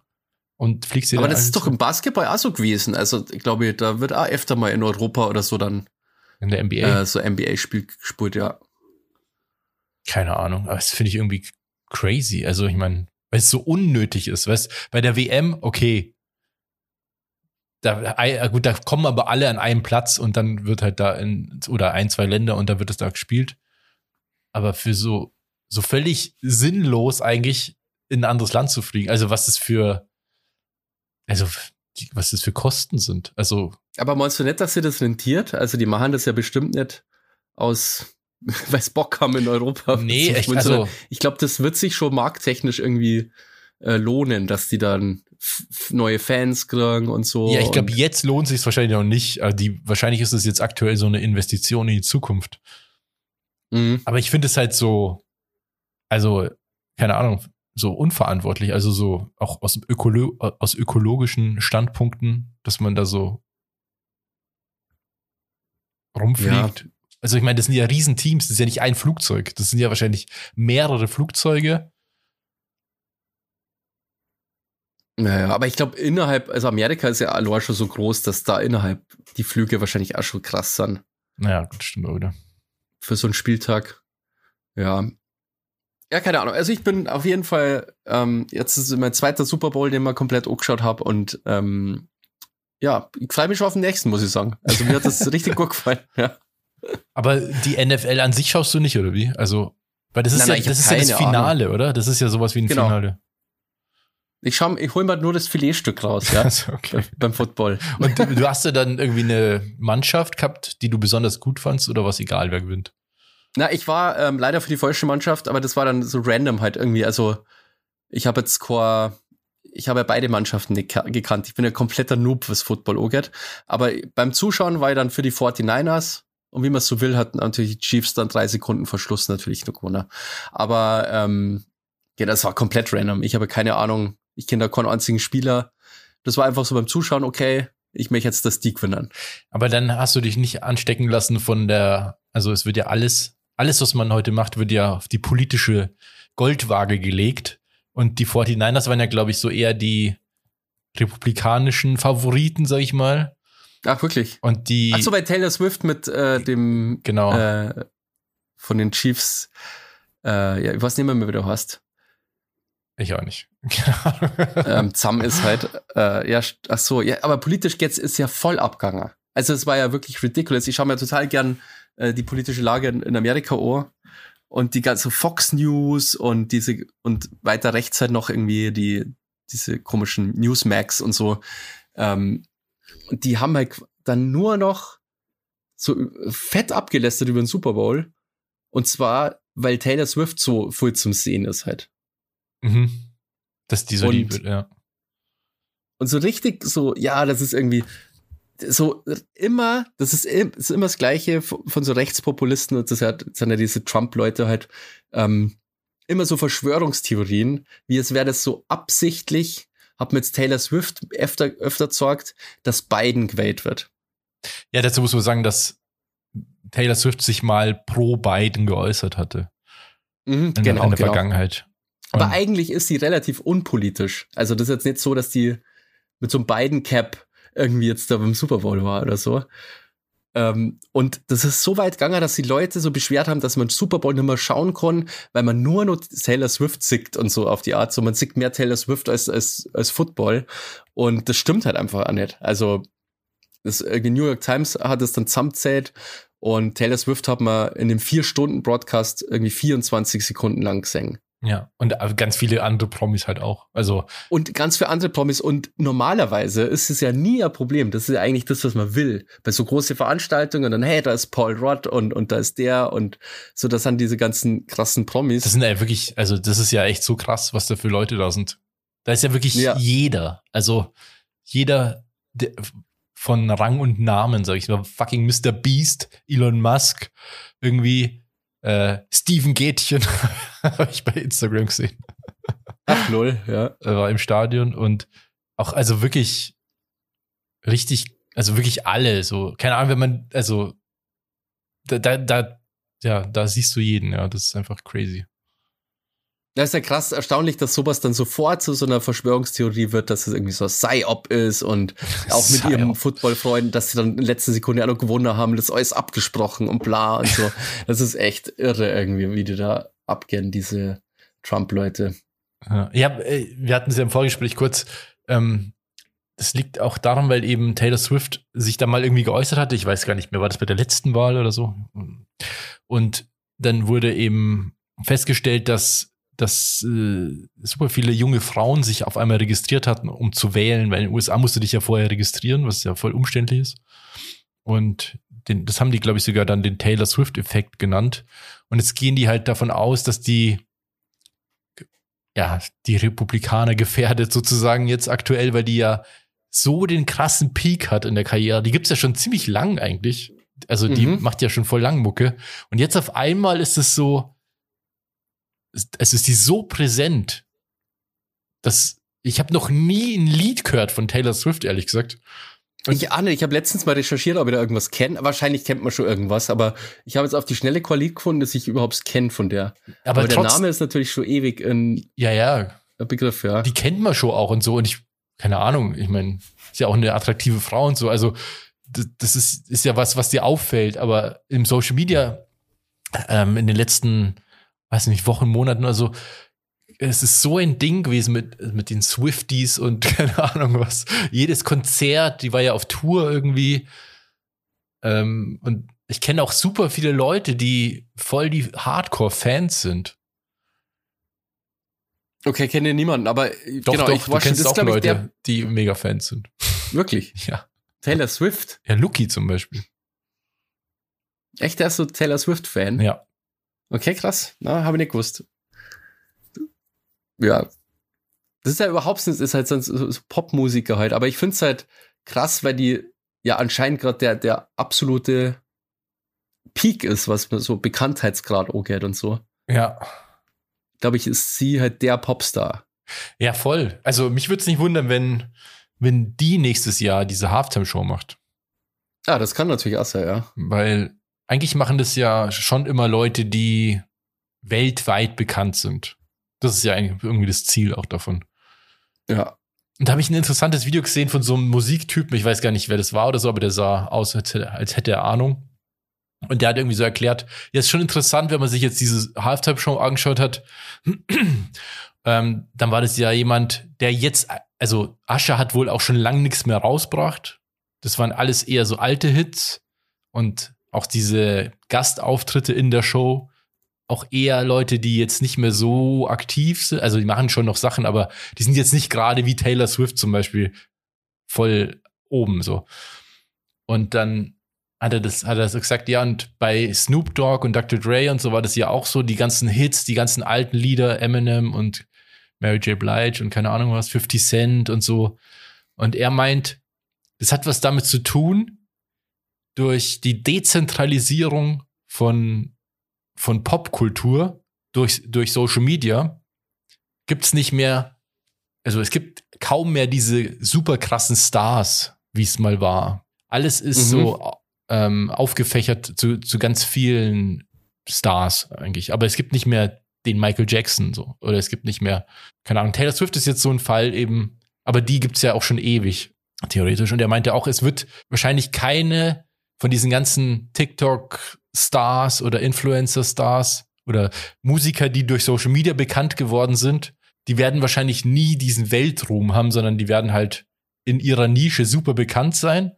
und fliegst sie Aber das ist doch im Basketball auch so gewesen. Also, ich glaube, da wird auch öfter mal in Europa oder so dann in der NBA. äh, so NBA-Spiel gespielt, ja. Keine Ahnung, aber das finde ich irgendwie crazy. Also ich meine, weil es so unnötig ist, weißt bei der WM, okay, da, äh, gut, da kommen aber alle an einem Platz und dann wird halt da in, oder ein, zwei Länder und dann wird es da gespielt. Aber für so, so völlig sinnlos eigentlich in ein anderes Land zu fliegen. Also was es für, also was das für Kosten sind. Also. Aber meinst du nicht, dass sie das rentiert? Also die machen das ja bestimmt nicht aus, weil es Bock haben in Europa. Nee, echt, also, ich glaube, das wird sich schon markttechnisch irgendwie äh, lohnen, dass die dann neue Fans kriegen und so. Ja, ich glaube, jetzt lohnt sich wahrscheinlich noch nicht. Also die, wahrscheinlich ist es jetzt aktuell so eine Investition in die Zukunft. Mhm. Aber ich finde es halt so, also, keine Ahnung, so unverantwortlich, also so auch aus, Ökolo aus ökologischen Standpunkten, dass man da so rumfliegt. Ja. Also ich meine, das sind ja Riesenteams, das ist ja nicht ein Flugzeug, das sind ja wahrscheinlich mehrere Flugzeuge Naja, aber ich glaube, innerhalb, also Amerika ist ja allein schon so groß, dass da innerhalb die Flüge wahrscheinlich auch schon krass sind. Naja, gut, stimmt, oder? Für so einen Spieltag. Ja. Ja, keine Ahnung. Also ich bin auf jeden Fall, ähm, jetzt ist mein zweiter Super Bowl, den ich komplett angeschaut habe und ähm, ja, ich freue mich schon auf den nächsten, muss ich sagen. Also mir hat das richtig gut gefallen, ja. Aber die NFL an sich schaust du nicht, oder wie? Also, weil das ist nein, ja, nein, das, ist ja das Finale, Ahnung. oder? Das ist ja sowas wie ein genau. Finale. Ich schau, ich hol mal nur das Filetstück raus, ja. Also, okay. Beim Football. Und du, du, hast ja dann irgendwie eine Mannschaft gehabt, die du besonders gut fandst oder was egal, wer gewinnt? Na, ich war ähm, leider für die falsche Mannschaft, aber das war dann so random halt irgendwie. Also, ich habe jetzt Core, ich habe ja beide Mannschaften gekannt. Ich bin ja kompletter Noob, was Football angeht. Aber beim Zuschauen war ich dann für die 49ers. Und wie man es so will, hatten natürlich die Chiefs dann drei Sekunden Verschluss natürlich noch gewonnen. Aber ähm, ja, das war komplett random. Ich habe keine Ahnung, ich kenne da keinen einzigen Spieler. Das war einfach so beim Zuschauen, okay, ich möchte jetzt das die gewinnen. Aber dann hast du dich nicht anstecken lassen von der, also es wird ja alles, alles, was man heute macht, wird ja auf die politische Goldwaage gelegt. Und die 49ers waren ja, glaube ich, so eher die republikanischen Favoriten, sag ich mal. Ach, wirklich? Und die. Ach so, bei Taylor Swift mit äh, dem. Genau. Äh, von den Chiefs. Äh, ja, ich weiß nicht mehr, wie du hast. Ich auch nicht. ähm, Zam ist halt, äh, ja, ach so, ja, aber politisch jetzt ist ja voll abgegangen. Also es war ja wirklich ridiculous. Ich schaue mir total gern äh, die politische Lage in, in Amerika an und die ganze Fox News und diese und weiter rechts halt noch irgendwie die diese komischen Newsmax und so. Ähm, und die haben halt dann nur noch so fett abgelästert über den Super Bowl. Und zwar, weil Taylor Swift so voll zum Sehen ist halt. Mhm. Dass die so und, lieb ja. Und so richtig so, ja, das ist irgendwie so immer, das ist, ist immer das Gleiche von so Rechtspopulisten und das hat, sind ja diese Trump-Leute halt, ähm, immer so Verschwörungstheorien, wie es wäre das so absichtlich, hat mit Taylor Swift öfter, öfter sorgt, dass Biden gewählt wird. Ja, dazu muss man sagen, dass Taylor Swift sich mal pro Biden geäußert hatte. Mhm, in, genau, in der genau. Vergangenheit. Aber eigentlich ist sie relativ unpolitisch. Also das ist jetzt nicht so, dass die mit so einem Biden-Cap irgendwie jetzt da beim Super Bowl war oder so. Ähm, und das ist so weit gegangen, dass die Leute so beschwert haben, dass man Super Bowl nicht mehr schauen kann, weil man nur noch Taylor Swift sickt und so auf die Art. So man sickt mehr Taylor Swift als, als, als Football. Und das stimmt halt einfach auch nicht. Also das, die New York Times hat es dann zusammenzählt und Taylor Swift hat man in dem vier Stunden Broadcast irgendwie 24 Sekunden lang gesehen. Ja, und ganz viele andere Promis halt auch. Also und ganz viele andere Promis. Und normalerweise ist es ja nie ein Problem. Das ist ja eigentlich das, was man will. Bei so große Veranstaltungen, dann, hey, da ist Paul Rudd und, und da ist der und so, das sind diese ganzen krassen Promis. Das sind ja wirklich, also das ist ja echt so krass, was da für Leute da sind. Da ist ja wirklich ja. jeder. Also jeder von Rang und Namen, sag ich mal. Fucking Mr. Beast, Elon Musk, irgendwie äh, Steven Gätchen habe ich bei Instagram gesehen. Ach, null, ja. Er war im Stadion und auch, also wirklich richtig, also wirklich alle, so, keine Ahnung, wenn man, also, da, da, da ja, da siehst du jeden, ja, das ist einfach crazy. Das ist ja krass erstaunlich, dass sowas dann sofort zu so einer Verschwörungstheorie wird, dass es irgendwie so Psy-Op ist und auch mit ihrem Footballfreund, dass sie dann in letzter Sekunde auch noch gewonnen haben, das alles abgesprochen und bla und so. Das ist echt irre irgendwie, wie die da abgehen, diese Trump-Leute. Ja, ja, äh, wir hatten es ja im Vorgespräch kurz. Ähm, das liegt auch daran, weil eben Taylor Swift sich da mal irgendwie geäußert hatte. Ich weiß gar nicht mehr, war das bei der letzten Wahl oder so? Und dann wurde eben festgestellt, dass, dass äh, super viele junge Frauen sich auf einmal registriert hatten, um zu wählen, weil in den USA musst du dich ja vorher registrieren, was ja voll umständlich ist. Und den, das haben die, glaube ich, sogar dann den Taylor Swift-Effekt genannt. Und jetzt gehen die halt davon aus, dass die ja, die Republikaner gefährdet sozusagen jetzt aktuell, weil die ja so den krassen Peak hat in der Karriere. Die gibt's ja schon ziemlich lang eigentlich. Also die mhm. macht ja schon voll lang Mucke. Und jetzt auf einmal ist es so, es ist die so präsent, dass ich habe noch nie ein Lied gehört von Taylor Swift, ehrlich gesagt. Und ich ahne, ich habe letztens mal recherchiert, ob ich da irgendwas kenne. Wahrscheinlich kennt man schon irgendwas, aber ich habe jetzt auf die schnelle Qualität gefunden, dass ich überhaupt kenne von der. Aber, aber der Name ist natürlich schon ewig ein ja, ja. Begriff, ja. Die kennt man schon auch und so. Und ich keine Ahnung, ich meine, ist ja auch eine attraktive Frau und so. Also das, das ist, ist ja was, was dir auffällt. Aber im Social Media ähm, in den letzten, weiß nicht, Wochen, Monaten oder so, es ist so ein Ding gewesen mit, mit den Swifties und keine Ahnung was. Jedes Konzert, die war ja auf Tour irgendwie. Ähm, und ich kenne auch super viele Leute, die voll die Hardcore-Fans sind. Okay, kenne niemanden, aber doch, genau, doch, ich du kennst das, auch Leute, der, die mega Fans sind. Wirklich? Ja. Taylor Swift? Ja, Lucky zum Beispiel. Echt, der ist so Taylor Swift-Fan? Ja. Okay, krass. Na, habe ich nicht gewusst. Ja. Das ist ja überhaupt nicht, ist halt so, so Popmusiker halt, aber ich finde es halt krass, weil die ja anscheinend gerade der, der absolute Peak ist, was so Bekanntheitsgrad angeht und so. Ja glaube ich, ist sie halt der Popstar. Ja, voll. Also mich würde es nicht wundern, wenn, wenn die nächstes Jahr diese Halftime-Show macht. Ah, das kann natürlich auch sein, ja. Weil eigentlich machen das ja schon immer Leute, die weltweit bekannt sind. Das ist ja irgendwie das Ziel auch davon. Ja. Und da habe ich ein interessantes Video gesehen von so einem Musiktypen, ich weiß gar nicht, wer das war oder so, aber der sah aus, als hätte, als hätte er Ahnung. Und der hat irgendwie so erklärt, ja, ist schon interessant, wenn man sich jetzt diese Halftime-Show angeschaut hat, ähm, dann war das ja jemand, der jetzt, also Ascher hat wohl auch schon lange nichts mehr rausgebracht. Das waren alles eher so alte Hits und auch diese Gastauftritte in der Show, auch eher Leute, die jetzt nicht mehr so aktiv sind. Also die machen schon noch Sachen, aber die sind jetzt nicht gerade wie Taylor Swift zum Beispiel voll oben so. Und dann hat er das, hat er so gesagt, ja, und bei Snoop Dogg und Dr. Dre und so war das ja auch so, die ganzen Hits, die ganzen alten Lieder, Eminem und Mary J. Blige und keine Ahnung was, 50 Cent und so. Und er meint, das hat was damit zu tun, durch die Dezentralisierung von, von Popkultur, durch, durch Social Media, gibt's nicht mehr, also es gibt kaum mehr diese super krassen Stars, wie es mal war. Alles ist mhm. so ähm, aufgefächert zu, zu ganz vielen Stars eigentlich. Aber es gibt nicht mehr den Michael Jackson so. Oder es gibt nicht mehr, keine Ahnung, Taylor Swift ist jetzt so ein Fall eben, aber die gibt's ja auch schon ewig, theoretisch. Und er meinte auch, es wird wahrscheinlich keine von diesen ganzen TikTok-Stars oder Influencer-Stars oder Musiker, die durch Social Media bekannt geworden sind, die werden wahrscheinlich nie diesen Weltruhm haben, sondern die werden halt in ihrer Nische super bekannt sein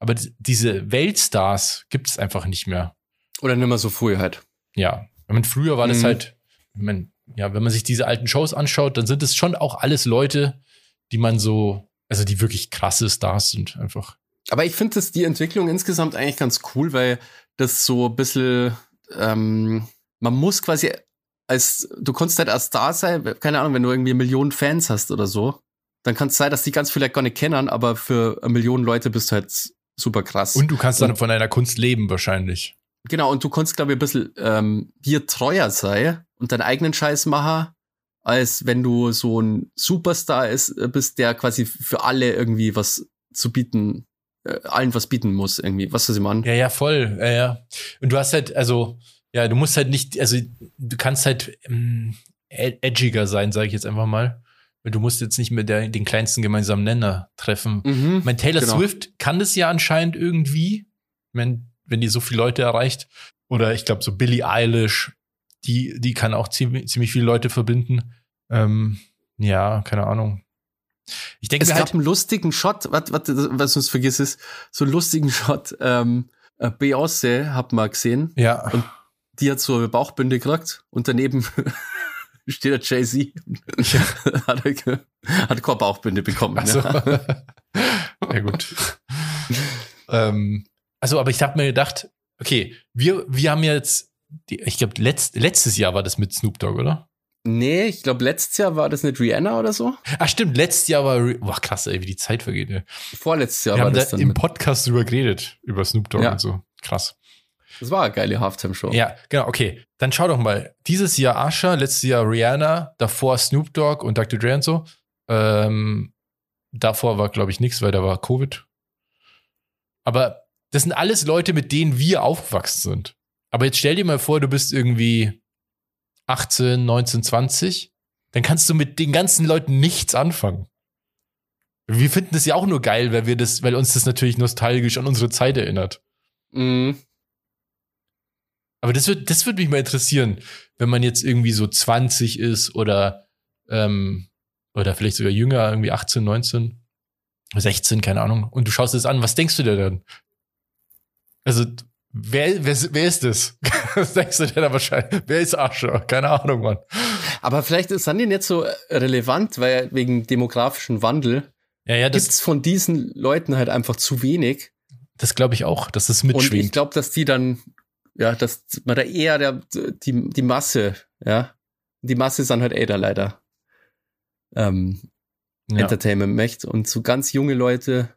aber diese Weltstars gibt es einfach nicht mehr. Oder nicht mehr so früh halt. Ja. Ich meine, früher war mhm. das halt, ich meine, ja, wenn man sich diese alten Shows anschaut, dann sind es schon auch alles Leute, die man so, also die wirklich krasse Stars sind einfach. Aber ich finde die Entwicklung insgesamt eigentlich ganz cool, weil das so ein bisschen, ähm, man muss quasi als, du kannst halt als Star sein, keine Ahnung, wenn du irgendwie Millionen Fans hast oder so, dann kann es sein, dass die ganz vielleicht gar nicht kennen, aber für eine Million Leute bist du halt super krass. Und du kannst dann und, von deiner Kunst leben wahrscheinlich. Genau, und du kannst, glaube ich, ein bisschen ähm, dir treuer sein und deinen eigenen Scheiß machen, als wenn du so ein Superstar ist, äh, bist, der quasi für alle irgendwie was zu bieten, äh, allen was bieten muss, irgendwie. Was sie meinen? Ja, ja, voll. Ja, ja. Und du hast halt, also, ja, du musst halt nicht, also du kannst halt ähm, edgiger sein, sage ich jetzt einfach mal. Weil du musst jetzt nicht mehr der, den kleinsten gemeinsamen Nenner treffen. Mhm, mein Taylor genau. Swift kann das ja anscheinend irgendwie, wenn, wenn die so viele Leute erreicht. Oder ich glaube, so Billie Eilish, die, die kann auch ziemlich, ziemlich viele Leute verbinden. Ähm, ja, keine Ahnung. Ich denke Es gab halt, einen lustigen Shot, was, was, was uns vergiss ist, so einen lustigen Shot. Ähm, äh, Beyoncé hat man gesehen, ja, und die hat so eine Bauchbinde gekriegt und daneben steht der Jay-Z. hat, er- hat keine Bauchbinde bekommen. also, Ja. ja gut. ähm, also, aber ich habe mir gedacht, okay, wir, wir haben jetzt, die, ich glaube, letzt, letztes Jahr war das mit Snoop Dogg, oder? Nee, ich glaube, letztes Jahr war das nicht Rihanna oder so. Ach stimmt, letztes Jahr war, boah krass, ey, wie die Zeit vergeht. Ey. Vorletztes Jahr wir war haben da das dann. im Podcast drüber geredet, über Snoop Dogg Ja. und so. Krass. Das war eine geile Halftime-Show. Ja, genau, okay. Dann schau doch mal. Dieses Jahr Asha, letztes Jahr Rihanna, davor Snoop Dogg und Dr. Dre und so. Ähm, davor war, glaube ich, nichts, weil da war Covid. Aber das sind alles Leute, mit denen wir aufgewachsen sind. Aber jetzt stell dir mal vor, du bist irgendwie 18, 19, 20. Dann kannst du mit den ganzen Leuten nichts anfangen. Wir finden das ja auch nur geil, weil wir das, weil uns das natürlich nostalgisch an unsere Zeit erinnert. Mhm. Aber das wird, das würde mich mal interessieren, wenn man jetzt irgendwie so 20 ist oder, ähm, oder vielleicht sogar jünger, irgendwie 18, 19, 16, keine Ahnung. Und du schaust es an, was denkst du dir dann? Also, wer, wer, wer ist das? was denkst du dir da wahrscheinlich? Wer ist Ascher? Keine Ahnung, Mann. Aber vielleicht ist dann die nicht so relevant, weil wegen demografischen Wandel Ja, ja, gibt es von diesen Leuten halt einfach zu wenig. das glaube ich auch, dass das Und ich mitschwingt. glaube, dass die dann, ja, dass man da eher der, die, die Masse, ja, die Masse ist dann halt eh da leider ähm, Ja. Entertainment möchte. Und so ganz junge Leute,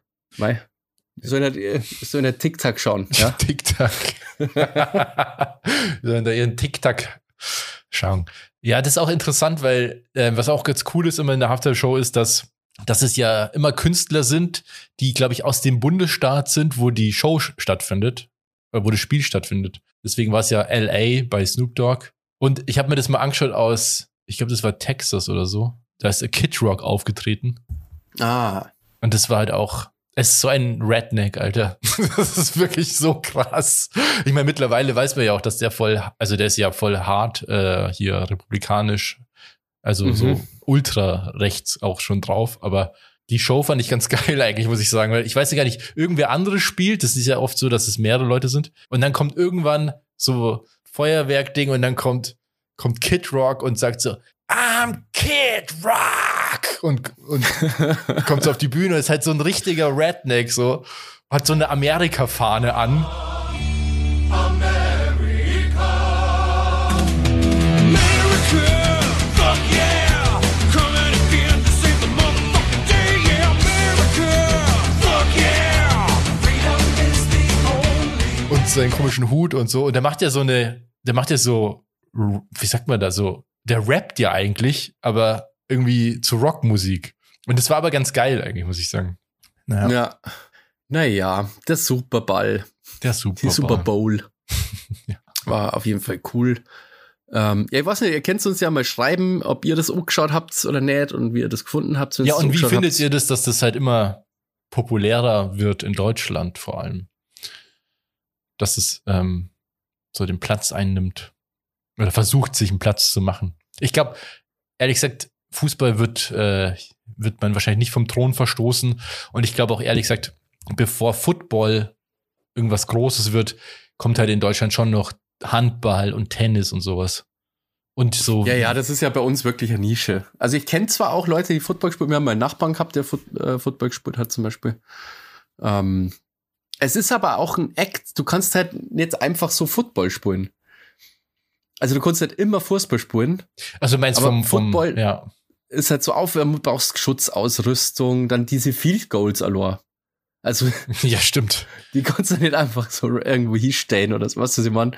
mei, sollen halt, äh, sollen halt TikTok schauen, ja. TikTok. Wir sollen da ihren TikTok schauen. Ja, das ist auch interessant, weil äh, was auch ganz cool ist immer in der Halftime-Show ist, dass, dass es ja immer Künstler sind, die, glaube ich, aus dem Bundesstaat sind, wo die Show stattfindet, äh, wo das Spiel stattfindet. Deswegen war es ja LA bei Snoop Dogg. Und ich habe mir das mal angeschaut aus, ich glaube, das war Texas oder so. Da ist Kid Rock aufgetreten. Ah, Und das war halt auch, es ist so ein Redneck, Alter. Das ist wirklich so krass. Ich meine, mittlerweile weiß man ja auch, dass der voll, also der ist ja voll hart äh, hier republikanisch, also Mhm. so ultra rechts auch schon drauf. Aber die Show fand ich ganz geil eigentlich, muss ich sagen, weil ich weiß ja gar nicht, irgendwer anderes spielt. Das ist ja oft so, dass es mehrere Leute sind. Und dann kommt irgendwann so Feuerwerk-Ding und dann kommt, kommt Kid Rock und sagt so, I'm Kid Rock! Und, und kommt so auf die Bühne, ist halt so ein richtiger Redneck, so, hat so eine Amerika-Fahne an. Und seinen komischen Hut und so. Und der macht ja so eine, der macht ja so, wie sagt man da so, der rappt ja eigentlich, aber irgendwie zu Rockmusik. Und das war aber ganz geil eigentlich, muss ich sagen. Naja, ja. Naja, der Super Bowl, der Super. die Super Bowl Ja. war auf jeden Fall cool. Ähm, ja, ich weiß nicht, ihr könnt uns ja mal schreiben, ob ihr das angeschaut habt oder nicht und wie ihr das gefunden habt. Ja, und wie findet habt. ihr das, dass das halt immer populärer wird in Deutschland vor allem? Dass es ähm, so den Platz einnimmt oder versucht, sich einen Platz zu machen. Ich glaube, ehrlich gesagt, Fußball wird, äh, wird man wahrscheinlich nicht vom Thron verstoßen. Und ich glaube auch ehrlich gesagt, bevor Football irgendwas Großes wird, kommt halt in Deutschland schon noch Handball und Tennis und sowas. Und so. Ja, ja, das ist ja bei uns wirklich eine Nische. Also ich kenne zwar auch Leute, die Football spielen. Wir haben mal einen Nachbarn gehabt, der Foot, äh, Football gespielt hat zum Beispiel. Ähm, es ist aber auch ein Act. Du kannst halt nicht einfach so Football spielen. Also du kannst halt immer Fußball spielen. Also meinst du vom, vom Football- ja. Ist halt so Aufwärmen, brauchst Schutzausrüstung, dann diese Field Goals allein. Also ja, stimmt. die kannst du nicht einfach so irgendwo hinstellen oder so, was du sie meinen.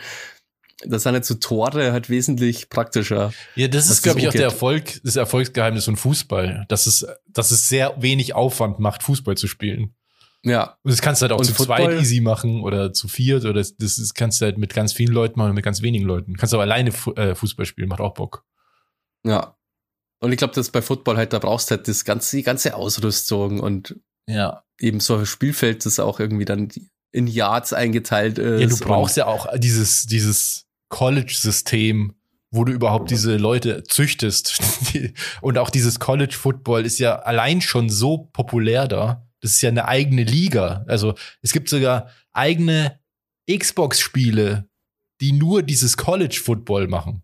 Das sind halt so Tore halt wesentlich praktischer. Ja, das Was ist, glaube ich, auch der angeht. Erfolg, das Erfolgsgeheimnis von Fußball. Dass es, dass es sehr wenig Aufwand macht, Fußball zu spielen. Ja, Und das kannst du halt auch Und zu Football- zweit easy machen oder zu viert oder das, das kannst du halt mit ganz vielen Leuten machen oder mit ganz wenigen Leuten. Kannst aber alleine äh, Fußball spielen, macht auch Bock. Ja. Und ich glaube, dass bei Football halt, da brauchst du halt das ganze, die ganze Ausrüstung und Ja. eben so ein Spielfeld, das auch irgendwie dann in Yards eingeteilt ist. Ja, du brauchst ja auch dieses, dieses College-System, wo du überhaupt diese Leute züchtest. Und auch dieses College Football ist ja allein schon so populär da. Das ist ja eine eigene Liga. Also es gibt sogar eigene Xbox-Spiele, die nur dieses College Football machen.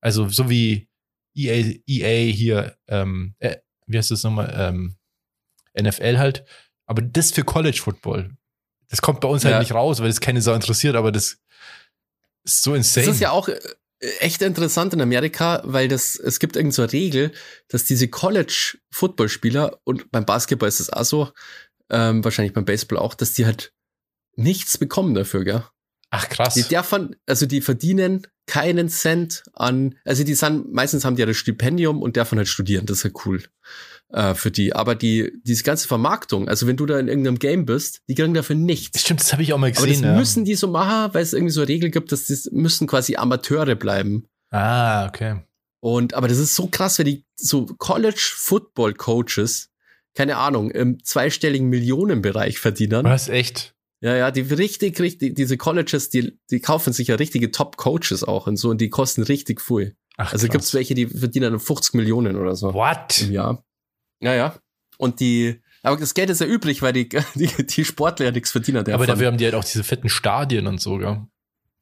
Also so wie EA, EA hier, ähm, äh, wie heißt das nochmal, ähm, NFL halt. Aber das für College Football. Das kommt bei uns halt Ja. nicht raus, weil das keine Sau interessiert, aber das ist so insane. Das ist ja auch äh, echt interessant in Amerika, weil das, es gibt irgend so Regel, dass diese College-Football-Spieler und beim Basketball ist es auch so, ähm, wahrscheinlich beim Baseball auch, dass die halt nichts bekommen dafür, gell? Ach krass. Die davon, also die verdienen keinen Cent an, also die sind, meistens haben die ja das Stipendium und davon halt studieren, das ist halt cool äh, für die. Aber die, diese ganze Vermarktung, also wenn du da in irgendeinem Game bist, die kriegen dafür nichts. Stimmt, das habe ich auch mal Aber gesehen. das ja. müssen die so machen, weil es irgendwie so eine Regel gibt, dass das müssen quasi Amateure bleiben. ah, okay. Und aber das ist so krass, wenn die so College Football Coaches, keine Ahnung, im zweistelligen Millionenbereich verdienen. Was, echt? Ja, ja, die richtig, richtig, diese Colleges, die, die kaufen sich ja richtige Top-Coaches auch und so und die kosten richtig viel. Ach, Also krass. gibt's welche, die verdienen 50 Millionen oder so What? im Jahr. Ja, ja. Und die, aber das Geld ist ja übrig, weil die, die, die Sportler ja nichts verdienen. Aber davon. dafür haben die halt auch diese fetten Stadien und so, gell?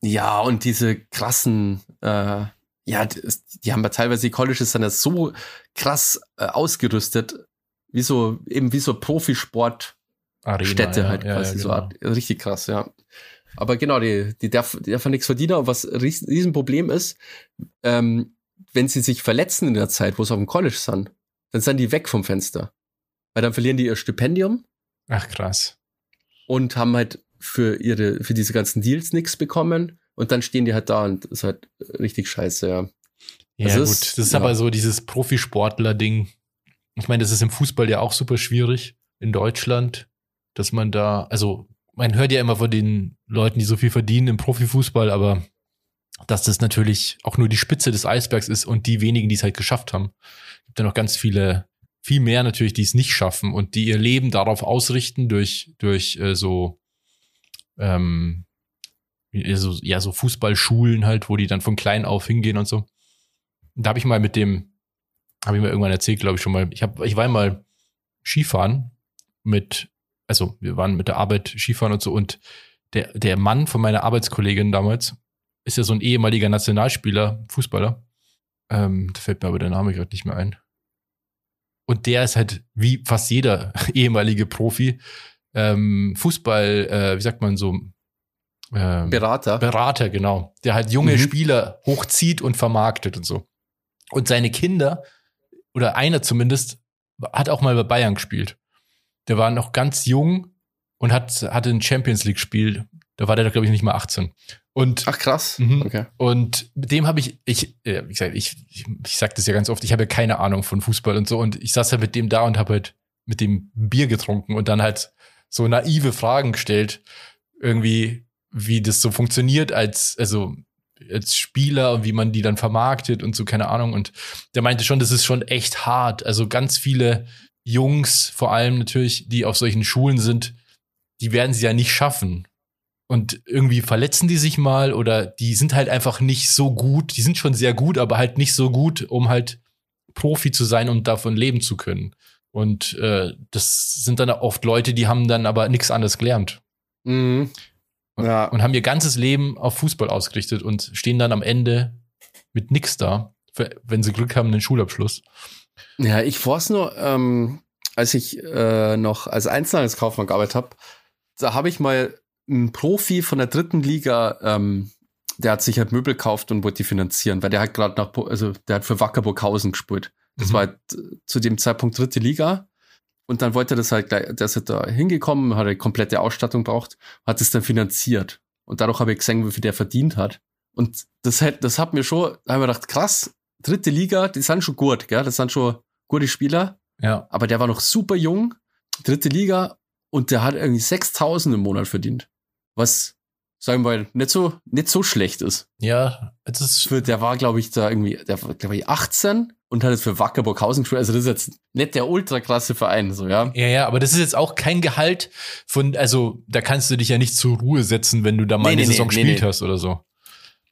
Ja, und diese krassen, äh, ja, die, die haben ja teilweise die Colleges dann ja so krass äh, ausgerüstet, wie so, eben wie so Profisport Arena, Städte ja. halt ja, quasi so genau. Art, richtig krass, ja. Aber genau, die, die darf, die darf nichts verdienen. Und was ein Ries- Riesenproblem ist, ähm, wenn sie sich verletzen in der Zeit, wo sie auf dem College sind, dann sind die weg vom Fenster. Weil dann verlieren die ihr Stipendium Ach, krass. und haben halt für ihre, für diese ganzen Deals nichts bekommen. Und dann stehen die halt da und ist halt richtig scheiße, ja. Ja, Das gut. ist- das ist ja. aber so dieses Profisportler-Ding. Ich meine, das ist im Fußball ja auch super schwierig in Deutschland, dass man da, also man hört ja immer von den Leuten, die so viel verdienen im Profifußball, aber dass das natürlich auch nur die Spitze des Eisbergs ist und die wenigen, die es halt geschafft haben. Gibt ja noch ganz viele, viel mehr natürlich, die es nicht schaffen und die ihr Leben darauf ausrichten durch, durch äh, so, ähm, so, ja, so Fußballschulen halt, wo die dann von klein auf hingehen und so. Da habe ich mal mit dem, habe ich mir irgendwann erzählt, glaube ich schon mal. Ich habe, ich war mal Skifahren mit, also wir waren mit der Arbeit Skifahren und so und der der Mann von meiner Arbeitskollegin damals ist ja so ein ehemaliger Nationalspieler, Fußballer. Ähm, da fällt mir aber der Name gerade nicht mehr ein. Und der ist halt wie fast jeder ehemalige Profi ähm, Fußball, äh, wie sagt man so, ähm, Berater. Berater, genau. Der halt junge Mhm. Spieler hochzieht und vermarktet und so. Und seine Kinder, oder einer zumindest, hat auch mal bei Bayern gespielt. Der war noch ganz jung und hat, hatte ein Champions League-Spiel. Da war der, glaube ich, nicht mal 18. Und, Ach krass. Mhm. Okay. und mit dem habe ich, ich, äh, wie gesagt, ich, ich, ich sag das ja ganz oft, ich habe ja keine Ahnung von Fußball und so. Und ich saß halt mit dem da und habe halt mit dem Bier getrunken und dann halt so naive Fragen gestellt. Irgendwie, wie das so funktioniert als, also als Spieler und wie man die dann vermarktet und so, keine Ahnung. Und der meinte schon, das ist schon echt hart. Also ganz viele Jungs, vor allem natürlich, die auf solchen Schulen sind, die werden sie ja nicht schaffen. Und irgendwie verletzen die sich mal oder die sind halt einfach nicht so gut. Die sind schon sehr gut, aber halt nicht so gut, um halt Profi zu sein und davon leben zu können. Und äh, das sind dann oft Leute, die haben dann aber nichts anderes gelernt Mhm. Ja. und haben ihr ganzes Leben auf Fußball ausgerichtet und stehen dann am Ende mit nix da, wenn sie Glück haben, einen Schulabschluss. Ja, ich war's nur, ähm, als ich äh, noch als Einzelhandelskaufmann gearbeitet habe, da habe ich mal einen Profi von der dritten Liga, ähm, der hat sich halt Möbel gekauft und wollte die finanzieren, weil der hat gerade nach, also der hat für Wacker Burghausen gespielt. Das Mhm. war halt zu dem Zeitpunkt dritte Liga. Und dann wollte er das halt gleich, der ist halt da hingekommen, hat eine komplette Ausstattung braucht, hat es dann finanziert. Und dadurch habe ich gesehen, wie viel der verdient hat. Und das hat, das hat mir schon, da habe ich mir gedacht, krass, dritte Liga, die sind schon gut, gell? Das sind schon gute Spieler, Ja. aber der war noch super jung, dritte Liga, und der hat irgendwie 6000 im Monat verdient. Was, sagen wir mal, nicht so, nicht so schlecht ist. Ja, es ist Für, der war, glaube ich, da irgendwie, der war, glaube ich, 18 und hat jetzt für Wacker Burghausen gespielt. Also das ist jetzt nicht der ultra krasse Verein, so, ja. Ja, ja, aber das ist jetzt auch kein Gehalt von, also da kannst du dich ja nicht zur Ruhe setzen, wenn du da mal Nee, eine nee, Saison nee, gespielt hast oder so.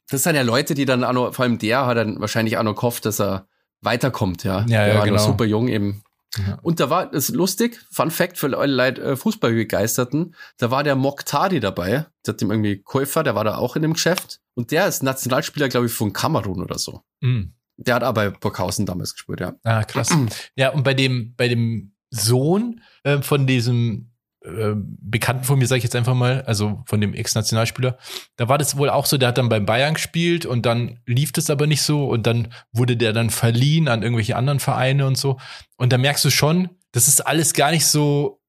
Das sind ja Leute, die dann auch noch, vor allem der hat dann wahrscheinlich auch noch gehofft, dass er weiterkommt, ja. Ja, der ja, war genau. super jung eben. Ja. Und da war, das ist lustig, Fun Fact für alle Leute äh, Fußballbegeisterten, da war der Moktadi dabei, der hat dem irgendwie Käufer, der war da auch in dem Geschäft. Und der ist Nationalspieler, glaube ich, von Kamerun oder so. Mhm. Der hat aber bei Burghausen damals gespielt, ja. Ah, krass. ja, und bei dem, bei dem Sohn äh, von diesem äh, Bekannten von mir, sage ich jetzt einfach mal, also von dem Ex-Nationalspieler, da war das wohl auch so, der hat dann beim Bayern gespielt und dann lief das aber nicht so und dann wurde der dann verliehen an irgendwelche anderen Vereine und so. Und da merkst du schon, das ist alles gar nicht so,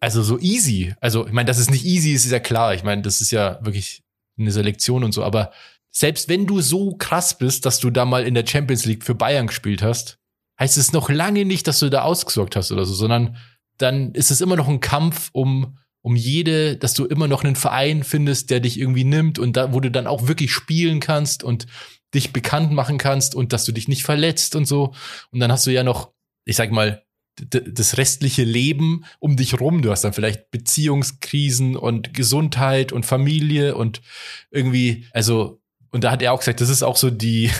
also so easy. Also, ich meine, dass es nicht easy ist, ist ja klar. Ich meine, das ist ja wirklich eine Selektion und so, aber selbst wenn du so krass bist, dass du da mal in der Champions League für Bayern gespielt hast, heißt es noch lange nicht, dass du da ausgesorgt hast oder so, sondern dann ist es immer noch ein Kampf um, um jede, dass du immer noch einen Verein findest, der dich irgendwie nimmt und da, wo du dann auch wirklich spielen kannst und dich bekannt machen kannst und dass du dich nicht verletzt und so. Und dann hast du ja noch, ich sag mal, das restliche Leben um dich rum. Du hast dann vielleicht Beziehungskrisen und Gesundheit und Familie und irgendwie, also, und da hat er auch gesagt, das ist auch so die,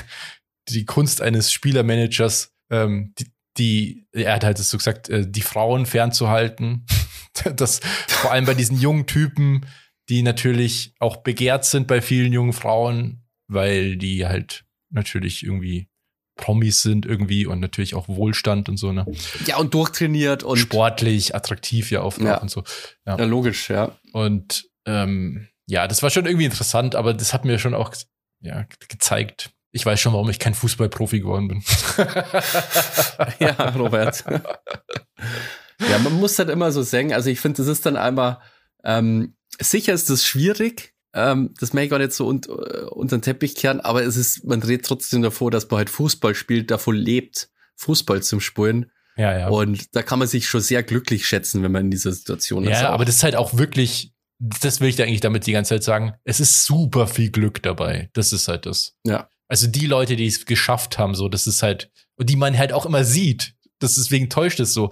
die Kunst eines Spielermanagers, ähm, die, die, er hat halt so gesagt, äh, die Frauen fernzuhalten. das vor allem bei diesen jungen Typen, die natürlich auch begehrt sind bei vielen jungen Frauen, weil die halt natürlich irgendwie Promis sind irgendwie und natürlich auch Wohlstand und so, ne? Ja, und durchtrainiert und Sportlich, attraktiv ja oft Ja. auch und so. Ja, logisch, ja. Und ähm, ja, das war schon irgendwie interessant, aber das hat mir schon auch ja, gezeigt. Ich weiß schon, warum ich kein Fußballprofi geworden bin. Ja, Robert. ja, man muss halt immer so sagen, also ich finde, das ist dann einmal, ähm, sicher ist das schwierig, ähm, das mag ich gar nicht so un äh, unter den Teppich kehren, aber es ist, man redet trotzdem davor, dass man halt Fußball spielt, davon lebt, Fußball zum Spielen. ja, ja. Und da kann man sich schon sehr glücklich schätzen, wenn man in dieser Situation ist. Ja, auch. aber das ist halt auch wirklich, das will ich da eigentlich damit die ganze Zeit sagen. Es ist super viel Glück dabei. Das ist halt das. Ja. Also die Leute, die es geschafft haben, so, das ist halt, und die man halt auch immer sieht. Das deswegen täuscht es so.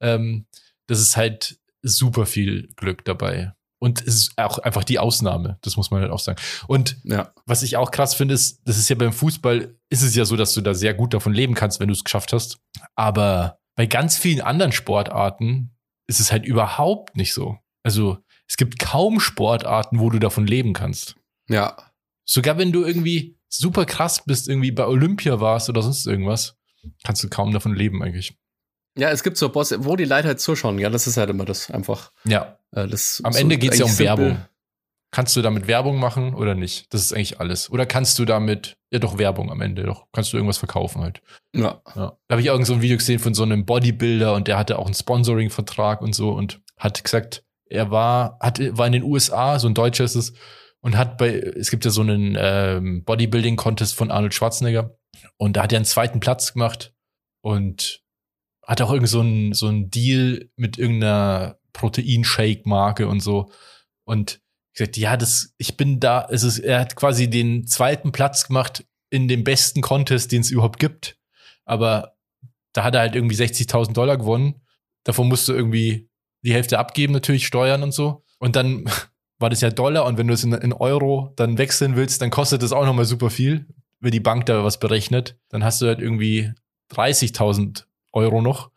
Ähm, das ist halt super viel Glück dabei. Und es ist auch einfach die Ausnahme. Das muss man halt auch sagen. Und ja. was ich auch krass finde, ist, das ist ja beim Fußball, ist es ja so, dass du da sehr gut davon leben kannst, wenn du es geschafft hast. Aber bei ganz vielen anderen Sportarten ist es halt überhaupt nicht so. Also es gibt kaum Sportarten, wo du davon leben kannst. Ja. Sogar wenn du irgendwie super krass bist, irgendwie bei Olympia warst oder sonst irgendwas, kannst du kaum davon leben eigentlich. Ja, es gibt so Bosse, wo die Leute halt zuschauen. Ja, das ist halt immer das einfach. Ja, Äh, das am so Ende geht es ja um simpel. Werbung. Kannst du damit Werbung machen oder nicht? Das ist eigentlich alles. Oder kannst du damit, ja doch Werbung am Ende, doch kannst du irgendwas verkaufen halt. Ja. Ja. Da habe ich irgend so ein Video gesehen von so einem Bodybuilder und der hatte auch einen Sponsoring-Vertrag und so und hat gesagt, er war, hat, war in den USA, so ein Deutscher ist es, und hat bei, es gibt ja so einen ähm, Bodybuilding-Contest von Arnold Schwarzenegger und da hat er einen zweiten Platz gemacht und hat auch irgend so einen, so einen Deal mit irgendeiner Proteinshake-Marke und so. Und gesagt, ja, das, ich bin da, es ist, er hat quasi den zweiten Platz gemacht in dem besten Contest, den es überhaupt gibt. Aber da hat er halt irgendwie 60.000 Dollar gewonnen. Davon musst du irgendwie die Hälfte abgeben, natürlich Steuern und so. Und dann war das ja Dollar und wenn du es in, in Euro dann wechseln willst, dann kostet das auch nochmal super viel, wenn die Bank da was berechnet. Dann hast du halt irgendwie 30.000 Euro noch.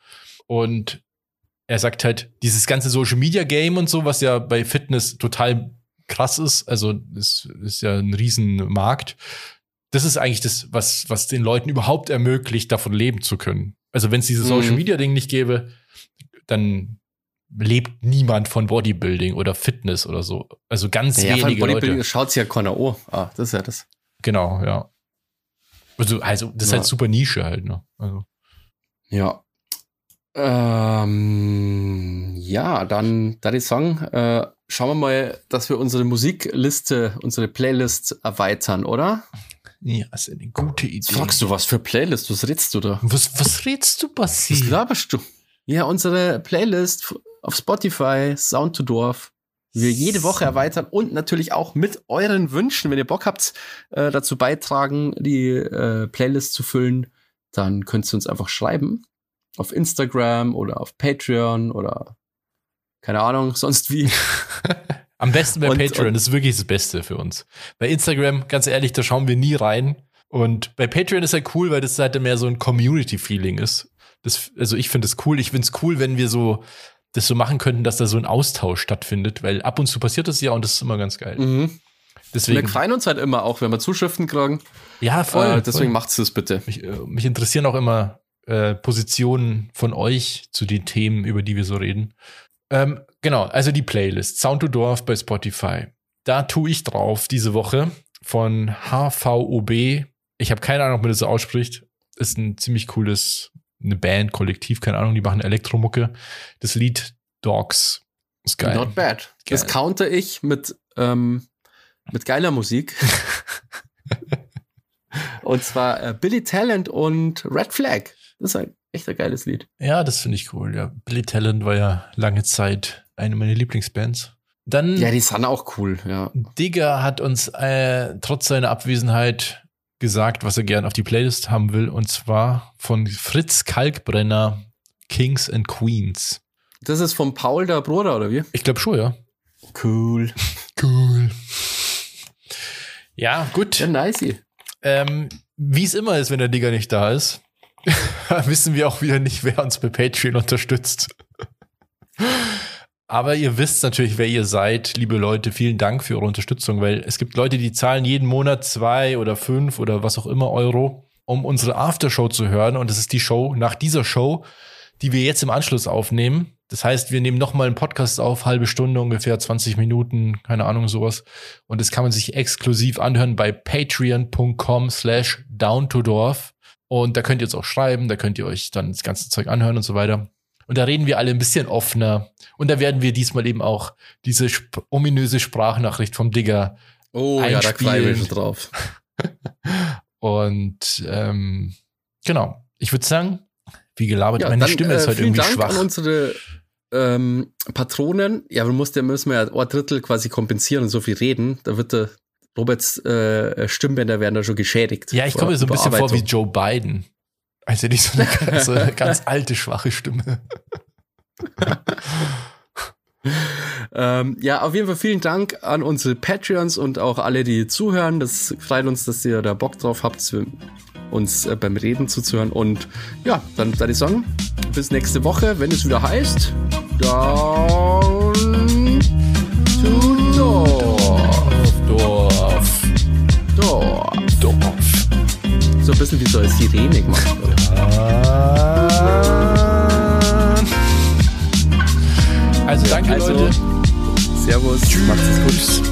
Und er sagt halt, dieses ganze Social Media Game und so, was ja bei Fitness total krass ist, also es ist ja ein Riesenmarkt. Das ist eigentlich das, was, was den Leuten überhaupt ermöglicht, davon leben zu können. Also wenn es dieses Mhm. Social Media Ding nicht gäbe, dann lebt niemand von Bodybuilding oder Fitness oder so. Also ganz Ja, von wenige Bodybuilding Leute. schaut's ja keiner oh. Ah, das ist ja das. Genau, ja. Also, also das ist Ja. halt super Nische halt, ne? Also. Ja. Ähm, ja, dann, da ich sagen, äh, schauen wir mal, dass wir unsere Musikliste, unsere Playlist erweitern, oder? Ja, ist eine gute Idee. Jetzt fragst du, was für Playlist? Was redst du da? Was, was redst du, Basti? Was laberst du? Ja, unsere Playlist auf Spotify, Sound to Dorf, wir jede Woche erweitern und natürlich auch mit euren Wünschen, wenn ihr Bock habt, äh, dazu beitragen, die äh, Playlist zu füllen, dann könnt ihr uns einfach schreiben. Auf Instagram oder auf Patreon oder keine Ahnung, sonst wie. Am besten bei Und- Patreon, und- das ist wirklich das Beste für uns. Bei Instagram, ganz ehrlich, da schauen wir nie rein. Und bei Patreon ist halt cool, weil das halt mehr so ein Community-Feeling ist. Das, also ich finde es cool. Ich finde es cool, wenn wir so das so machen könnten, dass da so ein Austausch stattfindet, weil ab und zu passiert das ja und das ist immer ganz geil. Mhm. Deswegen, Wir freuen uns halt immer auch, wenn wir Zuschriften kriegen. ja, voll. äh, deswegen voll. macht's das bitte. Mich, äh, mich interessieren auch immer äh, Positionen von euch zu den Themen, über die wir so reden. Ähm, genau, also die Playlist Sound to Dorf bei Spotify. Da tue ich drauf diese Woche von HVOB. Ich habe keine Ahnung, ob man das so ausspricht. Ist ein ziemlich cooles, eine Band, Kollektiv, keine Ahnung, die machen Elektromucke. Das Lied Dogs. Ist geil. Not bad. Das Geil. counter ich mit, ähm, mit geiler Musik. und zwar äh, Billy Talent und Red Flag. Das ist ein echt ein geiles Lied. Ja, das finde ich cool. Ja, Billy Talent war ja lange Zeit eine meiner Lieblingsbands. Dann Ja, die sind auch cool, ja. Digger hat uns äh, trotz seiner Abwesenheit gesagt, was er gern auf die Playlist haben will, und zwar von Fritz Kalkbrenner Kings and Queens. Das ist von Paul, der Bruder, oder wie? Ich glaube schon, ja. Cool. Cool. Ja, gut. Ja, nice. Ähm, Wie es immer ist, wenn der Digger nicht da ist, wissen wir auch wieder nicht, wer uns bei Patreon unterstützt. Aber ihr wisst natürlich, wer ihr seid, liebe Leute. Vielen Dank für eure Unterstützung, weil es gibt Leute, die zahlen jeden Monat zwei oder fünf oder was auch immer Euro, um unsere Aftershow zu hören. Und das ist die Show nach dieser Show, die wir jetzt im Anschluss aufnehmen. Das heißt, wir nehmen nochmal einen Podcast auf, halbe Stunde, ungefähr 20 Minuten, keine Ahnung, sowas. Und das kann man sich exklusiv anhören bei patreon.com slash downtodorf. Und da könnt ihr uns auch schreiben, da könnt ihr euch dann das ganze Zeug anhören und so weiter. Und da reden wir alle ein bisschen offener. Und da werden wir diesmal eben auch diese sp ominöse Sprachnachricht vom Digger. Oh ja, da Einspielen. ich mich drauf. Und ähm, genau, ich würde sagen, wie gelabert, meine dann, Stimme ist äh, heute irgendwie Dank schwach. an unsere ähm, Patronen. Ja, wir mussten, müssen wir ja ein Drittel quasi kompensieren und so viel reden. Da wird der Roberts äh, Stimmbänder werden da schon geschädigt. Ja, ich komme mir so ein bisschen vor wie. Joe Biden. Also nicht so eine ganz, so eine ganz alte, schwache Stimme. Ähm, ja, auf jeden Fall vielen Dank an unsere Patreons und auch alle, die zuhören. Das freut uns, dass ihr da Bock drauf habt, uns äh, beim Reden zuzuhören. Und ja, dann würde ich sagen, bis nächste Woche, wenn es wieder heißt, Down to. Dorf. Dorf. Dorf. So ein bisschen wie so eine Sirene gemacht. Also danke, Also, Leute. Servus. Macht's gut.